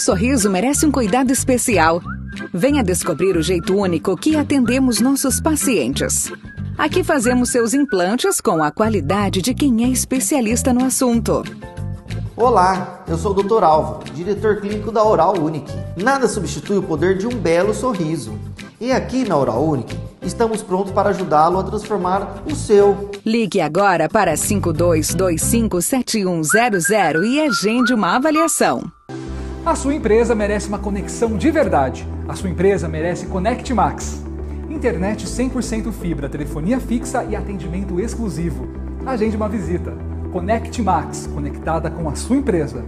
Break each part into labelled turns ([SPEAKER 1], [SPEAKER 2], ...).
[SPEAKER 1] Sorriso merece um cuidado especial. Venha descobrir o jeito único que atendemos nossos pacientes. Aqui fazemos seus implantes com a qualidade de quem é especialista no assunto.
[SPEAKER 2] Olá, eu sou o Dr. Álvaro, diretor clínico da Oral Unique. Nada substitui o poder de um belo sorriso. E aqui na Oral Unique, estamos prontos para ajudá-lo a transformar o seu.
[SPEAKER 1] Ligue agora para 52257100 e agende uma avaliação.
[SPEAKER 3] A sua empresa merece uma conexão de verdade. A sua empresa merece Connect Max. Internet 100% fibra, telefonia fixa e atendimento exclusivo. Agende uma visita. Connect Max, conectada com a sua empresa.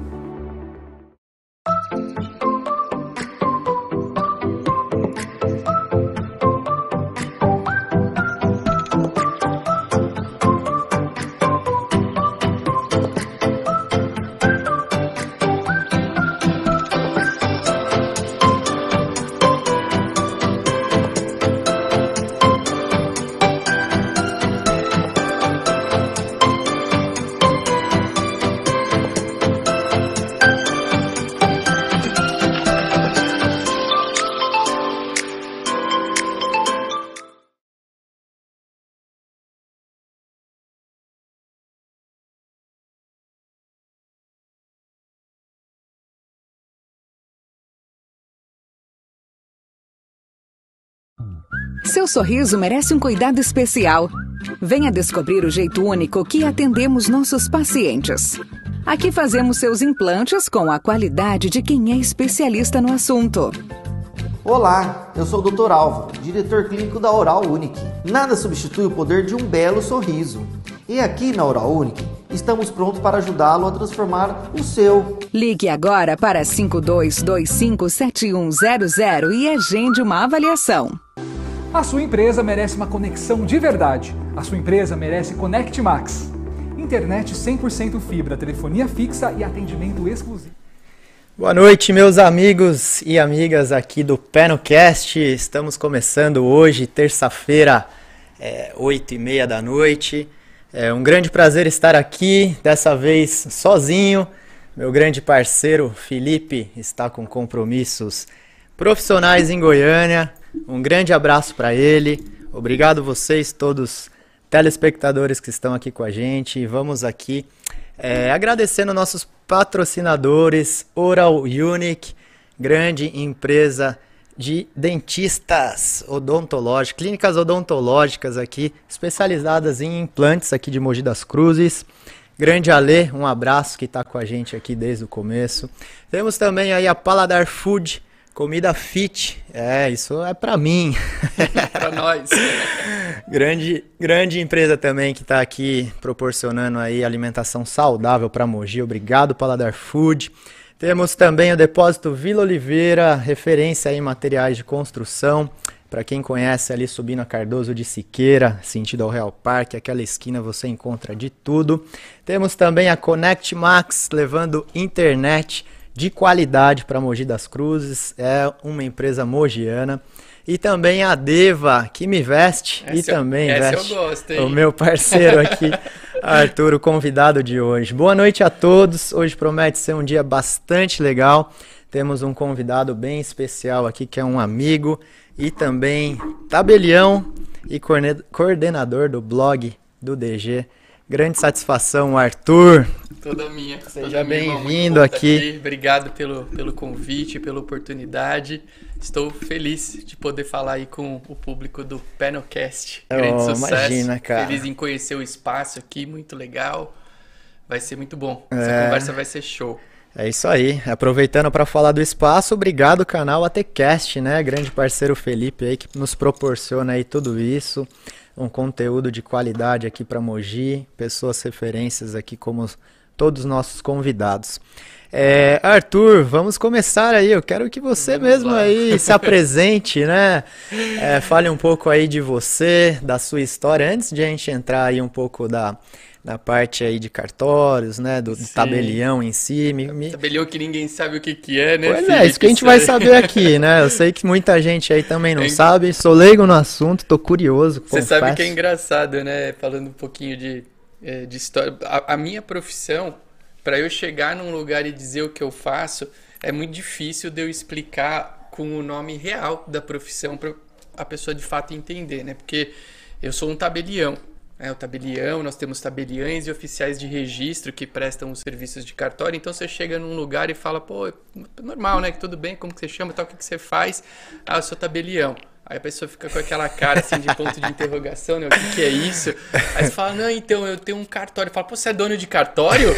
[SPEAKER 1] Seu sorriso merece um cuidado especial. Venha descobrir o jeito único que atendemos nossos pacientes. Aqui fazemos seus implantes com a qualidade de quem é especialista no assunto.
[SPEAKER 2] Olá, eu sou o Dr. Álvaro, diretor clínico da Oral Unique. Nada substitui o poder de um belo sorriso. E aqui na Oral Unique, estamos prontos para ajudá-lo a transformar o seu.
[SPEAKER 1] Ligue agora para 52257100 e agende uma avaliação.
[SPEAKER 3] A sua empresa merece uma conexão de verdade. A sua empresa merece Connect Max. Internet 100% fibra, telefonia fixa e atendimento exclusivo.
[SPEAKER 4] Boa noite, meus amigos e amigas aqui do PenoCast. Estamos começando hoje, terça-feira, é, 8 e meia da noite. É um grande prazer estar aqui, dessa vez sozinho. Meu grande parceiro Felipe está com compromissos profissionais em Goiânia. Um grande abraço para ele. Obrigado vocês todos telespectadores que estão aqui com a gente. Vamos aqui é, agradecendo nossos patrocinadores, Oral Unique, grande empresa de dentistas odontológicos, clínicas odontológicas aqui, especializadas em implantes aqui de Mogi das Cruzes. Grande Alê, um abraço que está com a gente aqui desde o começo. Temos também aí a Paladar Food, Comida fit, é, isso é para mim.
[SPEAKER 5] para nós.
[SPEAKER 4] grande, grande empresa também que está aqui proporcionando aí alimentação saudável para Mogi. Obrigado, Paladar Food. Temos também o Depósito Vila Oliveira, referência em materiais de construção. Para quem conhece ali subindo a Cardoso de Siqueira, sentido ao Real Parque, aquela esquina você encontra de tudo. Temos também a Connect Max, levando internet de qualidade para Mogi das Cruzes, é uma empresa mogiana. E também a Deva, que me veste essa e também
[SPEAKER 5] eu,
[SPEAKER 4] veste
[SPEAKER 5] gosto,
[SPEAKER 4] o meu parceiro aqui, Arthur, o convidado de hoje. Boa noite a todos. Hoje promete ser um dia bastante legal. Temos um convidado bem especial aqui, que é um amigo e também tabelião e coordenador do blog do DG Grande satisfação, Arthur.
[SPEAKER 5] Toda minha.
[SPEAKER 4] Seja bem-vindo aqui. aqui.
[SPEAKER 5] Obrigado pelo, pelo convite, pela oportunidade. Estou feliz de poder falar aí com o público do Panelcast. Grande oh, sucesso. Imagina, cara. Feliz em conhecer o espaço aqui, muito legal. Vai ser muito bom. Essa é... conversa vai ser show.
[SPEAKER 4] É isso aí. Aproveitando para falar do espaço, obrigado canal ATCast, né? Grande parceiro Felipe aí que nos proporciona aí tudo isso um conteúdo de qualidade aqui para Mogi, pessoas referências aqui como todos os nossos convidados. É, Arthur, vamos começar aí. Eu quero que você vamos mesmo lá. aí se apresente, né? É, fale um pouco aí de você, da sua história, antes de a gente entrar aí um pouco da, da parte aí de cartórios, né? Do, do tabelião em si. Me, me...
[SPEAKER 5] Tabelião que ninguém sabe o que, que é, né?
[SPEAKER 4] Pois é, isso que a gente vai saber aqui, né? Eu sei que muita gente aí também não é... sabe. Sou leigo no assunto, tô curioso.
[SPEAKER 5] Você confesso. sabe que é engraçado, né? Falando um pouquinho de, é, de história. A, a minha profissão para eu chegar num lugar e dizer o que eu faço, é muito difícil de eu explicar com o nome real da profissão para a pessoa de fato entender, né? Porque eu sou um tabelião. É, o tabelião, nós temos tabeliães e oficiais de registro que prestam os serviços de cartório. Então você chega num lugar e fala, pô, normal, né? Tudo bem, como que você chama, tal, o que, que você faz? Ah, eu sou tabelião. Aí a pessoa fica com aquela cara assim de ponto de interrogação, né? O que, que é isso? Aí você fala, não, então eu tenho um cartório. Fala, pô, você é dono de cartório?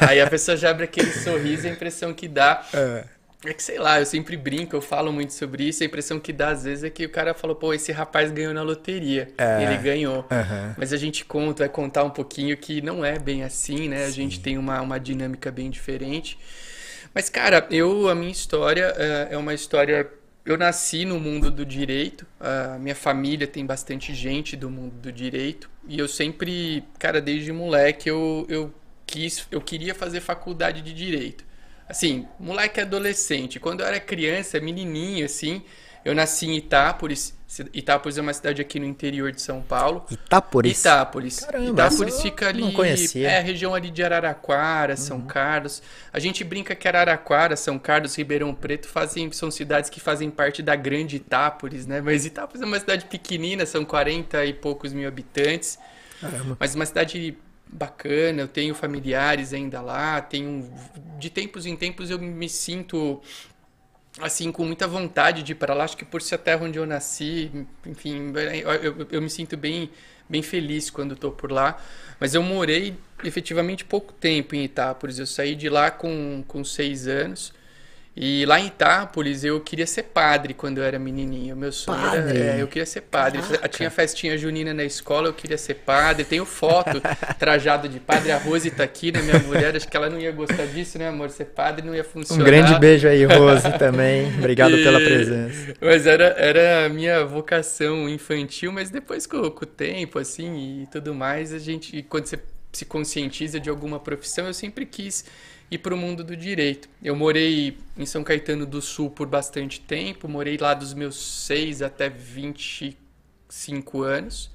[SPEAKER 5] Aí a pessoa já abre aquele sorriso, a impressão que dá. É. É que sei lá, eu sempre brinco, eu falo muito sobre isso. A impressão que dá às vezes é que o cara falou, pô, esse rapaz ganhou na loteria. É. Ele ganhou. Uhum. Mas a gente conta, vai contar um pouquinho que não é bem assim, né? Sim. A gente tem uma, uma dinâmica bem diferente. Mas, cara, eu, a minha história é, é uma história. Eu nasci no mundo do direito, a minha família tem bastante gente do mundo do direito. E eu sempre, cara, desde moleque, eu, eu quis, eu queria fazer faculdade de direito. Assim, moleque adolescente. Quando eu era criança, menininho, assim, eu nasci em Itápolis. Itápolis é uma cidade aqui no interior de São Paulo.
[SPEAKER 4] Itápolis?
[SPEAKER 5] Itápolis. Caramba, Itápolis fica ali. Não conhecia. É a região ali de Araraquara, São uhum. Carlos. A gente brinca que Araraquara, São Carlos, Ribeirão Preto fazem, são cidades que fazem parte da grande Itápolis, né? Mas Itápolis é uma cidade pequenina, são 40 e poucos mil habitantes. Caramba. Mas uma cidade bacana, eu tenho familiares ainda lá, tenho de tempos em tempos eu me sinto assim com muita vontade de ir para lá, acho que por ser a terra onde eu nasci, enfim, eu, eu, me sinto bem bem feliz quando estou por lá, mas eu morei efetivamente pouco tempo em Itápolis, eu saí de lá com, com seis anos, e lá em Itápolis eu queria ser padre quando eu era menininho. Meu sonho padre. era. É, eu queria ser padre. Caraca. Tinha festinha junina na escola, eu queria ser padre. Tenho foto trajado de padre. A Rose tá aqui, né? Minha mulher. Acho que ela não ia gostar disso, né, amor? Ser padre não ia funcionar.
[SPEAKER 4] Um grande beijo aí, Rose, também. Obrigado e... pela presença.
[SPEAKER 5] Mas era, era a minha vocação infantil, mas depois com, com o tempo, assim, e tudo mais, a gente. Quando você se conscientiza de alguma profissão, eu sempre quis e para o mundo do direito. Eu morei em São Caetano do Sul por bastante tempo, morei lá dos meus 6 até 25 anos.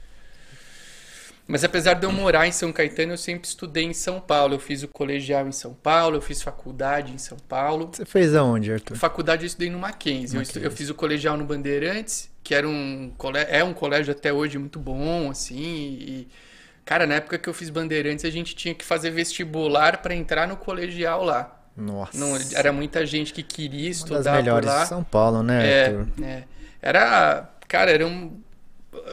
[SPEAKER 5] Mas apesar de eu morar em São Caetano, eu sempre estudei em São Paulo. Eu fiz o colegial em São Paulo, eu fiz faculdade em São Paulo.
[SPEAKER 4] Você fez aonde, Arthur?
[SPEAKER 5] Faculdade eu estudei no Mackenzie. Mackenzie. Eu, eu, fiz o colegial no Bandeirantes, que era um é um colégio até hoje muito bom, assim, e Cara, na época que eu fiz Bandeirantes, a gente tinha que fazer vestibular para entrar no colegial lá.
[SPEAKER 4] Nossa.
[SPEAKER 5] Não, era muita gente que queria estudar Uma
[SPEAKER 4] das melhores
[SPEAKER 5] por lá.
[SPEAKER 4] de São Paulo, né?
[SPEAKER 5] É, é, Era, cara, era um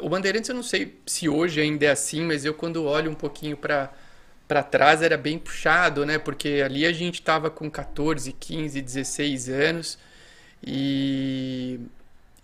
[SPEAKER 5] o Bandeirantes eu não sei se hoje ainda é assim, mas eu quando olho um pouquinho para para trás era bem puxado, né? Porque ali a gente tava com 14, 15, 16 anos e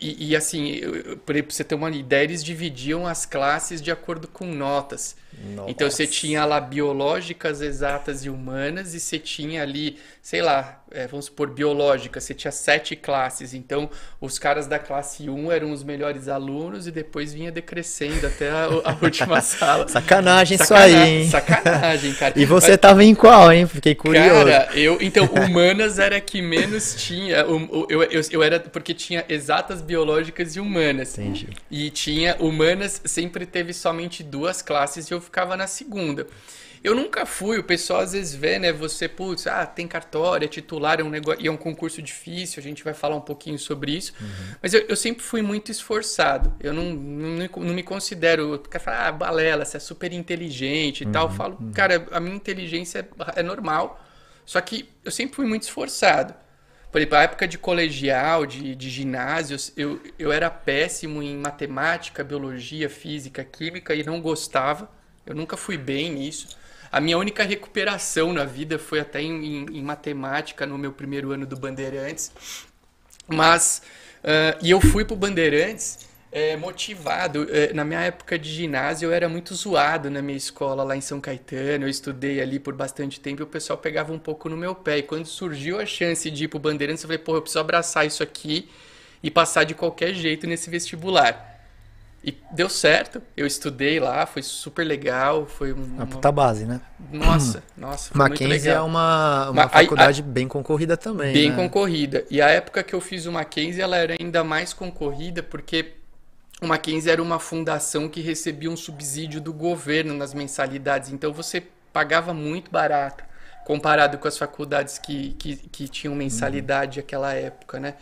[SPEAKER 5] e, e assim, para você ter uma ideia, eles dividiam as classes de acordo com notas. Nossa. Então você tinha lá biológicas, exatas e humanas, e você tinha ali, sei lá, é, vamos supor, biológica, você tinha sete classes. Então os caras da classe 1 eram os melhores alunos e depois vinha decrescendo até a, a última sala.
[SPEAKER 4] Sacanagem, isso aí, hein?
[SPEAKER 5] Sacanagem, cara.
[SPEAKER 4] E você Mas, tava em qual, hein? Fiquei curioso.
[SPEAKER 5] Cara, eu. Então, humanas era que menos tinha. Eu, eu, eu, eu era. Porque tinha exatas biológicas e humanas.
[SPEAKER 4] Entendi.
[SPEAKER 5] E tinha. Humanas sempre teve somente duas classes e eu ficava na segunda. Eu nunca fui, o pessoal às vezes vê, né? Você, putz, ah, tem cartório, é titular, é um negócio, e é um concurso difícil, a gente vai falar um pouquinho sobre isso. Uhum. Mas eu, eu, sempre fui muito esforçado. Eu não, não, não me considero, quer falar, ah, balela, você é super inteligente e uhum. tal. Eu falo, uhum. cara, a minha inteligência é, é normal. Só que eu sempre fui muito esforçado. Por exemplo, a época de colegial, de, de ginásio, eu, eu era péssimo em matemática, biologia, física, química e não gostava. Eu nunca fui bem nisso. A minha única recuperação na vida foi até em, em, em matemática no meu primeiro ano do Bandeirantes. Mas, uh, e eu fui pro Bandeirantes é, motivado. É, na minha época de ginásio, eu era muito zoado na minha escola lá em São Caetano. Eu estudei ali por bastante tempo e o pessoal pegava um pouco no meu pé. E quando surgiu a chance de ir pro Bandeirantes, eu falei, pô, eu preciso abraçar isso aqui e passar de qualquer jeito nesse vestibular. E deu certo, eu estudei lá, foi super legal, foi uma,
[SPEAKER 4] uma puta base, né?
[SPEAKER 5] Nossa, nossa, foi
[SPEAKER 4] Mackenzie muito legal. é uma, uma faculdade a, a, bem concorrida também,
[SPEAKER 5] Bem
[SPEAKER 4] né?
[SPEAKER 5] concorrida. E a época que eu fiz o Mackenzie, ela era ainda mais concorrida porque o Mackenzie era uma fundação que recebia um subsídio do governo nas mensalidades, então você pagava muito barato comparado com as faculdades que, que, que tinham mensalidade uhum. naquela época, né?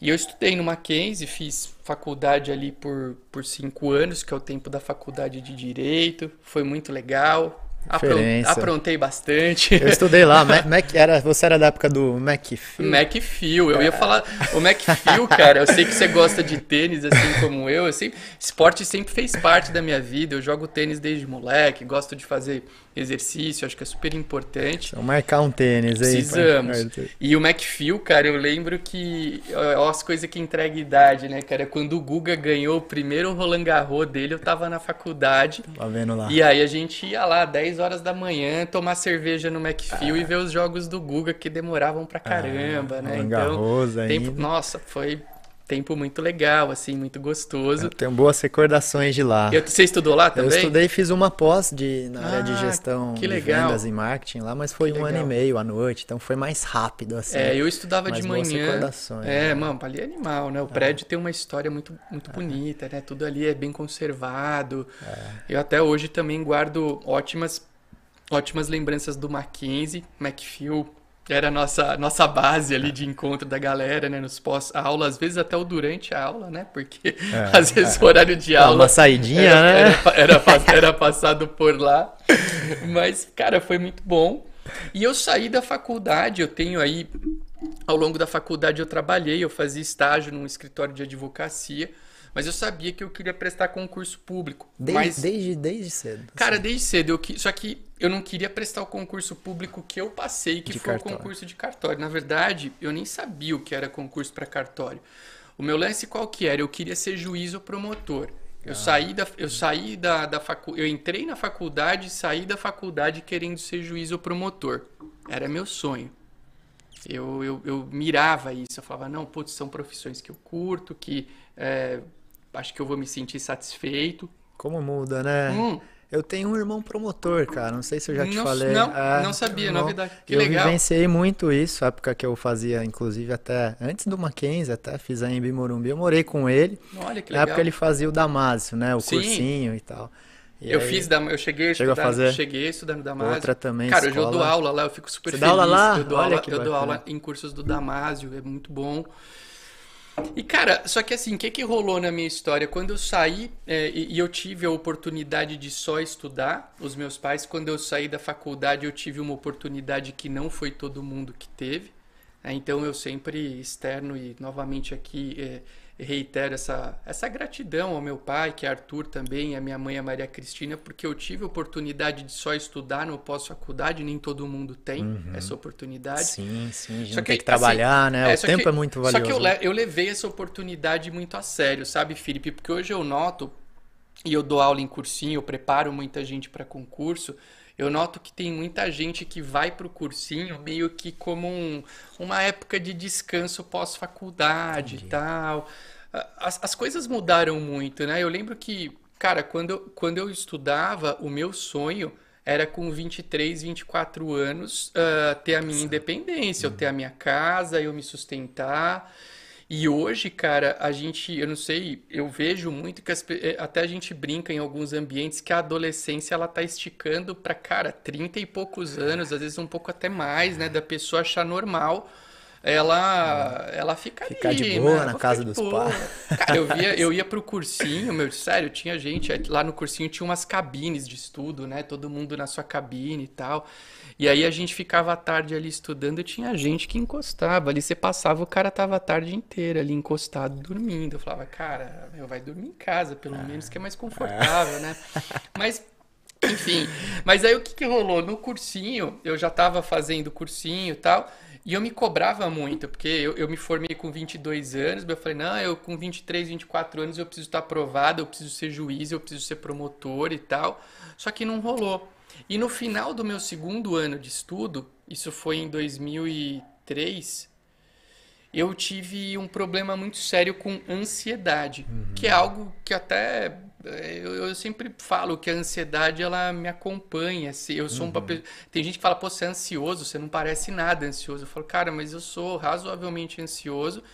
[SPEAKER 5] E eu estudei no Mackenzie, fiz faculdade ali por, por cinco anos, que é o tempo da faculdade de Direito. Foi muito legal. Diferença. Aprontei bastante.
[SPEAKER 4] Eu estudei lá. Mac, era, você era da época do McFeel?
[SPEAKER 5] McFeel. Eu ia falar. O McFeel, cara, eu sei que você gosta de tênis, assim como eu. eu sempre, esporte sempre fez parte da minha vida. Eu jogo tênis desde moleque, gosto de fazer exercício, acho que é super importante.
[SPEAKER 4] Vamos marcar um tênis aí.
[SPEAKER 5] Precisamos. E o McFeel, cara, eu lembro que. Olha as coisas que entrega idade, né, cara? Quando o Guga ganhou o primeiro Roland Garros dele, eu tava na faculdade.
[SPEAKER 4] Tá vendo lá.
[SPEAKER 5] E aí a gente ia lá, 10 horas da manhã, tomar cerveja no McFeel ah. e ver os jogos do Guga que demoravam pra caramba, ah, né?
[SPEAKER 4] Roland então, Garros
[SPEAKER 5] tempo, nossa, foi tempo muito legal, assim, muito gostoso. Eu
[SPEAKER 4] tenho boas recordações de lá.
[SPEAKER 5] Eu, você estudou lá também?
[SPEAKER 4] Eu estudei e fiz uma pós de, na ah, área de ah, gestão que legal. de vendas e marketing lá, mas foi que um legal. ano e meio à noite, então foi mais rápido, assim.
[SPEAKER 5] É, eu estudava de manhã. Boas recordações. É, né? mano, ali é animal, né? O é. prédio tem uma história muito, muito é. bonita, né? Tudo ali é bem conservado. É. Eu até hoje também guardo ótimas, ótimas lembranças do Mackenzie, McPhil, era a nossa, nossa base ali de encontro da galera, né? Nos pós-aula, às vezes até o durante a aula, né? Porque é, às vezes é. o horário de aula.
[SPEAKER 4] Uma saidinha,
[SPEAKER 5] era,
[SPEAKER 4] né?
[SPEAKER 5] Era, era, era, passado por lá. Mas, cara, foi muito bom. E eu saí da faculdade, eu tenho aí. Ao longo da faculdade eu trabalhei, eu fazia estágio num escritório de advocacia. Mas eu sabia que eu queria prestar concurso público.
[SPEAKER 4] Desde,
[SPEAKER 5] mas,
[SPEAKER 4] desde, desde cedo.
[SPEAKER 5] Cara, desde cedo. Eu, só que eu não queria prestar o concurso público que eu passei, que de foi cartório. o concurso de cartório. Na verdade, eu nem sabia o que era concurso para cartório. O meu lance qual que era? Eu queria ser juiz ou promotor. Eu ah. saí da, eu saí da, da facu, eu entrei na faculdade, saí da faculdade querendo ser juiz ou promotor. Era meu sonho. Eu, eu, eu mirava isso. Eu falava, não, putz, são profissões que eu curto, que é, acho que eu vou me sentir satisfeito.
[SPEAKER 4] Como muda, né? Hum. Eu tenho um irmão promotor, cara. Não sei se eu já te
[SPEAKER 5] não,
[SPEAKER 4] falei.
[SPEAKER 5] Não, é, não sabia, irmão. novidade. Que
[SPEAKER 4] eu
[SPEAKER 5] legal.
[SPEAKER 4] Eu vivenciei muito isso, época que eu fazia, inclusive até antes do Mackenzie, até fiz a Embi Morumbi. Eu morei com ele.
[SPEAKER 5] Olha que
[SPEAKER 4] legal. Na época ele fazia o Damásio, né? O Sim. cursinho e tal.
[SPEAKER 5] E eu aí, fiz, eu cheguei a estudar, a fazer? cheguei estudando Damásio.
[SPEAKER 4] Outra também,
[SPEAKER 5] Cara,
[SPEAKER 4] escola.
[SPEAKER 5] eu dou aula lá, eu fico super
[SPEAKER 4] Você
[SPEAKER 5] feliz.
[SPEAKER 4] Dá aula lá?
[SPEAKER 5] Eu dou,
[SPEAKER 4] Olha
[SPEAKER 5] aula, eu dou aula em cursos do Damásio, é muito bom. E cara, só que assim, o que, que rolou na minha história? Quando eu saí é, e, e, eu tive a oportunidade de só estudar, os meus pais, quando eu saí da faculdade, eu tive uma oportunidade que não foi todo mundo que teve. Né? Então eu sempre externo e novamente aqui. É, reitero essa, essa gratidão ao meu pai, que é Arthur também, e à minha mãe, a Maria Cristina, porque eu tive a oportunidade de só estudar no pós-faculdade, nem todo mundo tem uhum. essa oportunidade.
[SPEAKER 4] Sim, sim, a gente só que, tem que trabalhar, assim, né? É, o tempo
[SPEAKER 5] que,
[SPEAKER 4] é muito valioso.
[SPEAKER 5] Só que eu, eu levei essa oportunidade muito a sério, sabe, Felipe? Porque hoje eu noto, e eu dou aula em cursinho, eu preparo muita gente para concurso, eu noto que tem muita gente que vai para o cursinho meio que como um, uma época de descanso pós-faculdade e tal. As, as coisas mudaram muito, né? Eu lembro que, cara, quando eu, quando eu estudava, o meu sonho era com 23, 24 anos uh, ter a minha independência, eu ter a minha casa, eu me sustentar. E hoje, cara, a gente, eu não sei, eu vejo muito que as, eh, até a gente brinca em alguns ambientes que a adolescência ela tá esticando para, cara, 30 e poucos anos, às vezes um pouco até mais, né, da pessoa achar normal ela ela fica
[SPEAKER 4] Ficar
[SPEAKER 5] ali,
[SPEAKER 4] de boa
[SPEAKER 5] né?
[SPEAKER 4] na casa dos pais.
[SPEAKER 5] Cara, eu, via, eu ia pro cursinho, meu, sério, tinha gente, lá no cursinho tinha umas cabines de estudo, né? Todo mundo na sua cabine e tal. E aí a gente ficava à tarde ali estudando e tinha gente que encostava. Ali você passava, o cara tava a tarde inteira ali encostado, dormindo. Eu falava, cara, meu, vai dormir em casa, pelo menos que é mais confortável, né? Mas enfim, mas aí o que, que rolou? No cursinho, eu já tava fazendo cursinho e tal, e eu me cobrava muito, porque eu, eu me formei com 22 anos, eu falei, não, eu com 23, 24 anos eu preciso estar aprovado, eu preciso ser juiz, eu preciso ser promotor e tal. Só que não rolou. E no final do meu segundo ano de estudo, isso foi em 2003, eu tive um problema muito sério com ansiedade, uhum. que é algo que até eh, eu, eu, sempre falo que a ansiedade ela me acompanha. Eu sou uhum. uma tem gente que fala, pô, você é ansioso, você não parece nada ansioso. Eu falo, cara, mas eu sou razoavelmente ansioso.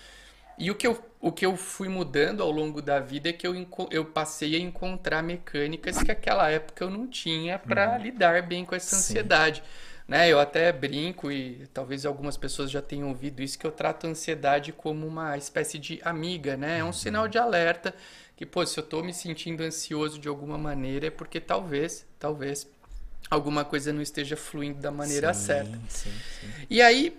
[SPEAKER 5] E o que eu, o que eu fui mudando ao longo da vida é que eu, eu passei a encontrar mecânicas que naquela época eu não tinha para uhum. lidar bem com essa ansiedade. Sim Né? Eu até brinco e talvez algumas pessoas já tenham ouvido isso que eu trato a ansiedade como uma espécie de amiga, né? É um sinal de alerta que, pô, se eu estou me sentindo ansioso de alguma maneira é porque talvez, talvez alguma coisa não esteja fluindo da maneira sim, certa. Sim, sim. E aí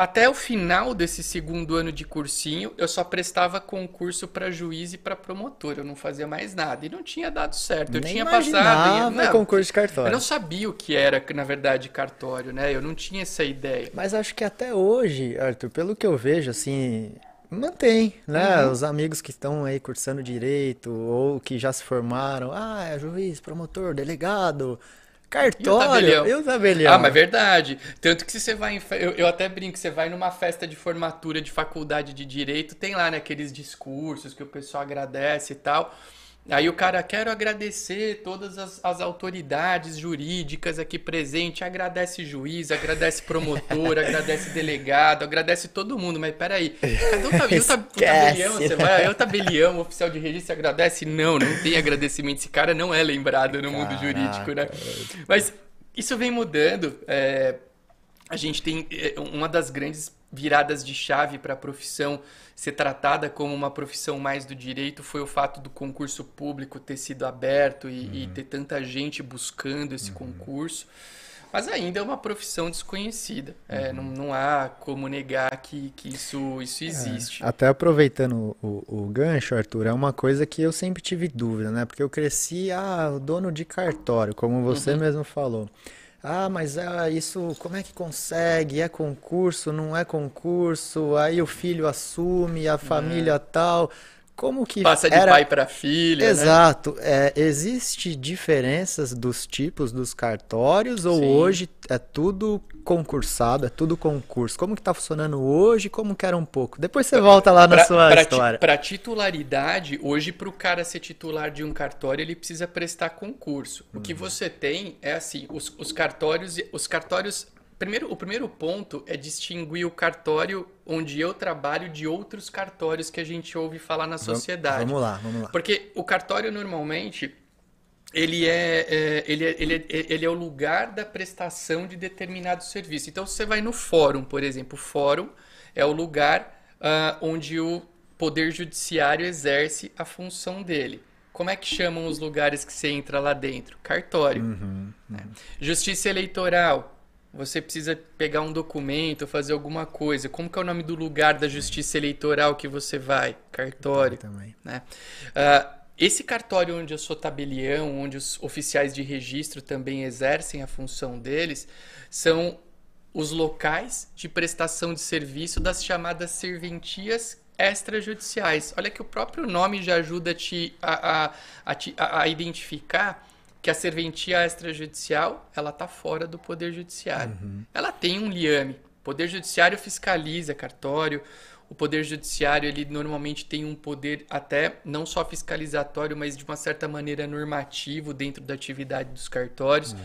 [SPEAKER 5] até o final desse segundo ano de cursinho, eu só prestava concurso para juiz e para promotor. Eu não fazia mais nada. E não tinha dado certo. Eu
[SPEAKER 4] Nem
[SPEAKER 5] tinha
[SPEAKER 4] passado. Não, concurso de cartório.
[SPEAKER 5] Eu não sabia o que era, na verdade, cartório, né? Eu não tinha essa ideia.
[SPEAKER 4] Mas acho que até hoje, Arthur, pelo que eu vejo, assim. Mantém, né? Uhum. Os amigos que estão aí cursando direito ou que já se formaram. Ah, é juiz, promotor, delegado Cartório e o tabelião.
[SPEAKER 5] Ah, mas é verdade. Tanto que se você vai em. Eu, eu até brinco, você vai numa festa de formatura de faculdade de direito, tem lá, né, aqueles discursos que o pessoal agradece e tal. Aí o cara, quero agradecer todas as, as autoridades jurídicas aqui presentes, agradece juiz, agradece promotor, agradece delegado, agradece todo mundo, mas peraí, cadê o, tab o, tab o tabelião? Você vai, o tabelião, o oficial de registro agradece? Não, não tem agradecimento, esse cara não é lembrado no mundo jurídico, né? Mas isso vem mudando, é, a gente tem é, uma das grandes viradas de chave para a profissão ser tratada como uma profissão mais do direito foi o fato do concurso público ter sido aberto e, uhum. e ter tanta gente buscando esse uhum. concurso. Mas ainda é uma profissão desconhecida. É, uhum. não, não há como negar que, que isso, isso é, existe.
[SPEAKER 4] É, até aproveitando o, o, gancho, Arthur, é uma coisa que eu sempre tive dúvida, né? Porque eu cresci, ah, dono de cartório, como você uhum. mesmo falou. Ah, mas ah, isso, como é que consegue? É concurso, não é concurso? Aí o filho assume, a família é. tal. Como que
[SPEAKER 5] passa de era... pai para filha,
[SPEAKER 4] né? Exato. Né? É, existe diferenças dos tipos dos cartórios ou Sim. hoje é tudo concursado, é tudo concurso? Como que tá funcionando hoje? Como que era um pouco? Depois você volta lá na pra, sua
[SPEAKER 5] pra
[SPEAKER 4] história.
[SPEAKER 5] Para titularidade, hoje para o cara ser titular de um cartório, ele precisa prestar concurso. O que uhum. você tem é assim, os, os cartórios, os cartórios Primeiro, o primeiro ponto é distinguir o cartório onde eu trabalho de outros cartórios que a gente ouve falar na sociedade.
[SPEAKER 4] Vamos lá, vamos lá.
[SPEAKER 5] Porque o cartório normalmente ele é, é, ele, é, ele, é, ele é o lugar da prestação de determinado serviço. Então, você vai no fórum, por exemplo. O fórum é o lugar uh, onde o Poder Judiciário exerce a função dele. Como é que chamam os lugares que você entra lá dentro? Cartório. Uhum, uhum. Né? Justiça Eleitoral você precisa pegar um documento, fazer alguma coisa. Como que é o nome do lugar da justiça eleitoral que você vai? Cartório. Também. Né? Uh, esse cartório onde eu sou tabelião, onde os oficiais de registro também exercem a função deles, são os locais de prestação de serviço das chamadas serventias extrajudiciais. Olha que o próprio nome já ajuda te, a, a, a, a identificar que a serventia extrajudicial ela está fora do poder judiciário. Uhum. Ela tem um liame. O poder judiciário fiscaliza cartório. O poder judiciário ele normalmente tem um poder até não só fiscalizatório, mas de uma certa maneira normativo dentro da atividade dos cartórios. Uhum.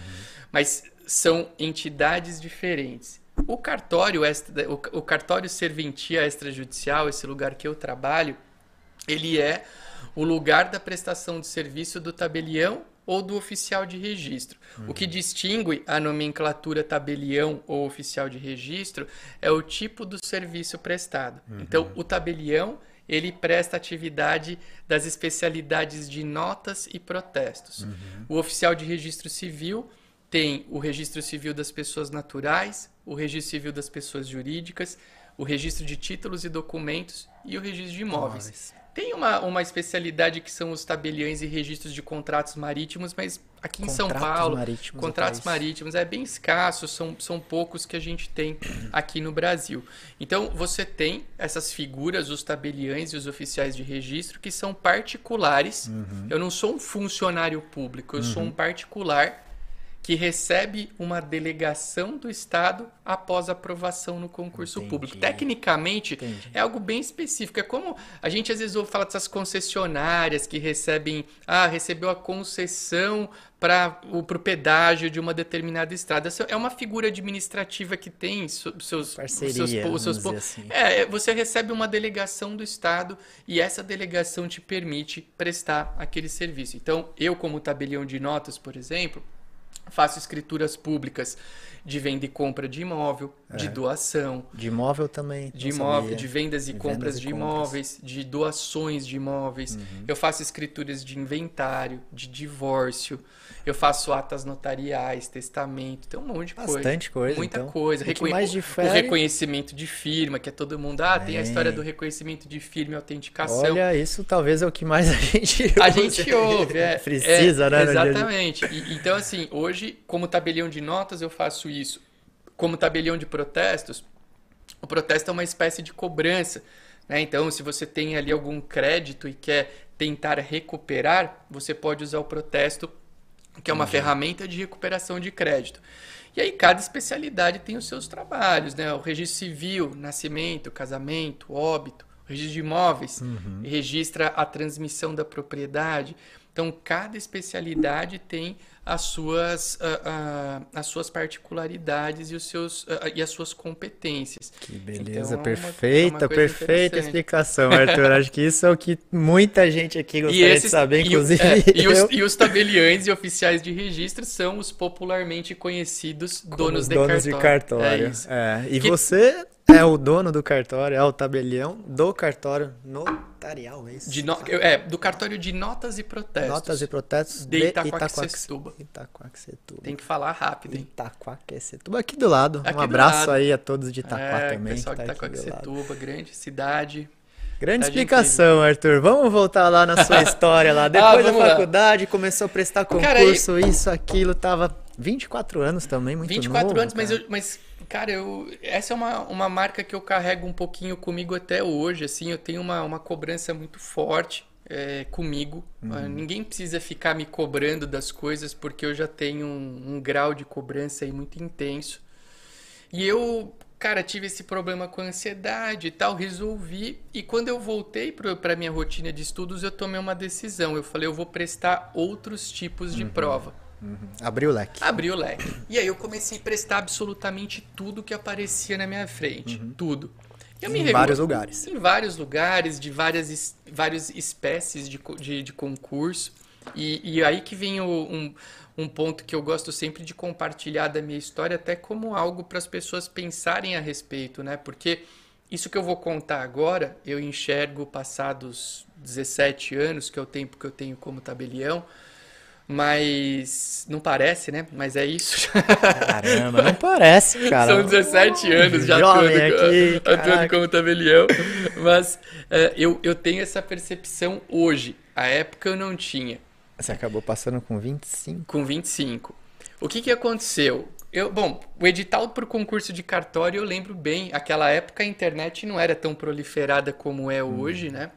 [SPEAKER 5] Mas são entidades diferentes. O cartório, extra, o, o cartório serventia extrajudicial, esse lugar que eu trabalho, ele é o lugar da prestação de serviço do tabelião ou do oficial de registro. Uhum. O que distingue a nomenclatura tabelião ou oficial de registro é o tipo do serviço prestado. Uhum. Então, o tabelião ele presta atividade das especialidades de notas e protestos. Uhum. O oficial de registro civil tem o registro civil das pessoas naturais, o registro civil das pessoas jurídicas, o registro de títulos e documentos e o registro de imóveis. Tem uma, uma especialidade que são os tabeliões e registros de contratos marítimos, mas aqui em contratos São Paulo, marítimos contratos marítimos é bem escasso, são, são poucos que a gente tem aqui no Brasil. Então, você tem essas figuras, os tabeliões e os oficiais de registro, que são particulares. Uhum. Eu não sou um funcionário público, eu uhum. sou um particular que recebe uma delegação do Estado após aprovação no concurso Entendi. público. Tecnicamente, Entendi. é algo bem específico. É como a gente às vezes ouve falar dessas concessionárias que recebem, ah, recebeu a concessão para o pedágio de uma determinada estrada. É uma figura administrativa que tem seus
[SPEAKER 4] Parceria, seus, seus
[SPEAKER 5] assim. É, é, você recebe uma delegação do Estado e essa delegação te permite prestar aquele serviço. Então, eu como tabelião de notas, por exemplo, faço escrituras públicas de venda e compra de imóvel, é. de doação.
[SPEAKER 4] De imóvel também.
[SPEAKER 5] De imóvel, de vendas e de compras vendas de compras. imóveis, de doações de imóveis. Uhum. Eu faço escrituras de inventário, de divórcio. Eu faço atas notariais, testamento, tem um monte de
[SPEAKER 4] Bastante coisa. Bastante coisa.
[SPEAKER 5] Muita
[SPEAKER 4] então.
[SPEAKER 5] coisa.
[SPEAKER 4] Reconhe... mais difere...
[SPEAKER 5] O reconhecimento de firma, que é todo mundo. Ah, tem a história do reconhecimento de firma e autenticação.
[SPEAKER 4] Olha, isso talvez é o que mais a gente ouve.
[SPEAKER 5] A gente ouve, é.
[SPEAKER 4] Precisa,
[SPEAKER 5] é,
[SPEAKER 4] né?
[SPEAKER 5] Exatamente. E, então, assim, hoje, como tabelião de notas, eu faço isso. Como tabelião de protestos, o protesto é uma espécie de cobrança. Né? Então, se você tem ali algum crédito e quer tentar recuperar, você pode usar o protesto que é uma uhum. ferramenta de recuperação de crédito. E aí cada especialidade tem os seus trabalhos, né? O registro civil, nascimento, casamento, óbito, o registro de imóveis, uhum. registra a transmissão da propriedade. Então cada especialidade tem as suas, uh, uh, as suas particularidades e, os seus, uh, e as suas competências.
[SPEAKER 4] Que beleza, então, perfeita, é uma, é uma perfeita explicação, Arthur. Acho que isso é o que muita gente aqui gostaria esses, de saber, inclusive.
[SPEAKER 5] E, é, e, os, e os tabeliães e oficiais de registro são os popularmente conhecidos donos, de,
[SPEAKER 4] donos
[SPEAKER 5] cartório.
[SPEAKER 4] de cartório. É, é. E que... você é o dono do cartório, é o tabelião do cartório notarial, é isso?
[SPEAKER 5] De no... É, do cartório de notas e protestos.
[SPEAKER 4] Notas e protestos
[SPEAKER 5] de, de Itaquaquecetuba.
[SPEAKER 4] Itaquaquecetuba.
[SPEAKER 5] Tem que falar rápido, hein?
[SPEAKER 4] Itaquaquecetuba, aqui do lado. Aqui um abraço lado. aí a todos de Itaquá é, também.
[SPEAKER 5] pessoal de tá Itaquaquecetuba, grande cidade.
[SPEAKER 4] Grande explicação, Arthur. Vamos voltar lá na sua história lá. Depois ah, da faculdade, lá. começou a prestar concurso, Cara, aí... isso, aquilo, tava 24 anos também, muito 24 novo,
[SPEAKER 5] anos, mas, eu, mas Cara, eu, essa é uma, uma marca que eu carrego um pouquinho comigo até hoje. Assim, eu tenho uma, uma cobrança muito forte é, comigo. Uh, ninguém precisa ficar me cobrando das coisas porque eu já tenho um, um grau de cobrança aí muito intenso. E eu, cara, tive esse problema com ansiedade e tal, resolvi. E quando eu voltei para minha rotina de estudos, eu tomei uma decisão. Eu falei, eu vou prestar outros tipos de uhum. prova.
[SPEAKER 4] Uhum. Abriu o leque.
[SPEAKER 5] Abriu o leque. E aí eu comecei a prestar absolutamente tudo que aparecia na minha frente. Uhum. Tudo.
[SPEAKER 4] em vários lugares.
[SPEAKER 5] Em vários lugares, de várias, várias espécies de, de, de concurso. E, e, aí que vem o, um, um ponto que eu gosto sempre de compartilhar da minha história, até como algo para as pessoas pensarem a respeito, né? Porque isso que eu vou contar agora, eu enxergo passados 17 anos, que é o tempo que eu tenho como tabelião, mas não parece, né? Mas é isso.
[SPEAKER 4] Caramba, não parece, cara.
[SPEAKER 5] São 17 anos já atuando, aqui, atuando como tabelião. Mas uh, eu, eu tenho essa percepção hoje. A época eu não tinha.
[SPEAKER 4] Você acabou passando com 25?
[SPEAKER 5] Com 25. O que, que aconteceu? Eu, bom, o edital para o concurso de cartório eu lembro bem. Aquela época a internet não era tão proliferada como é hum. hoje, né?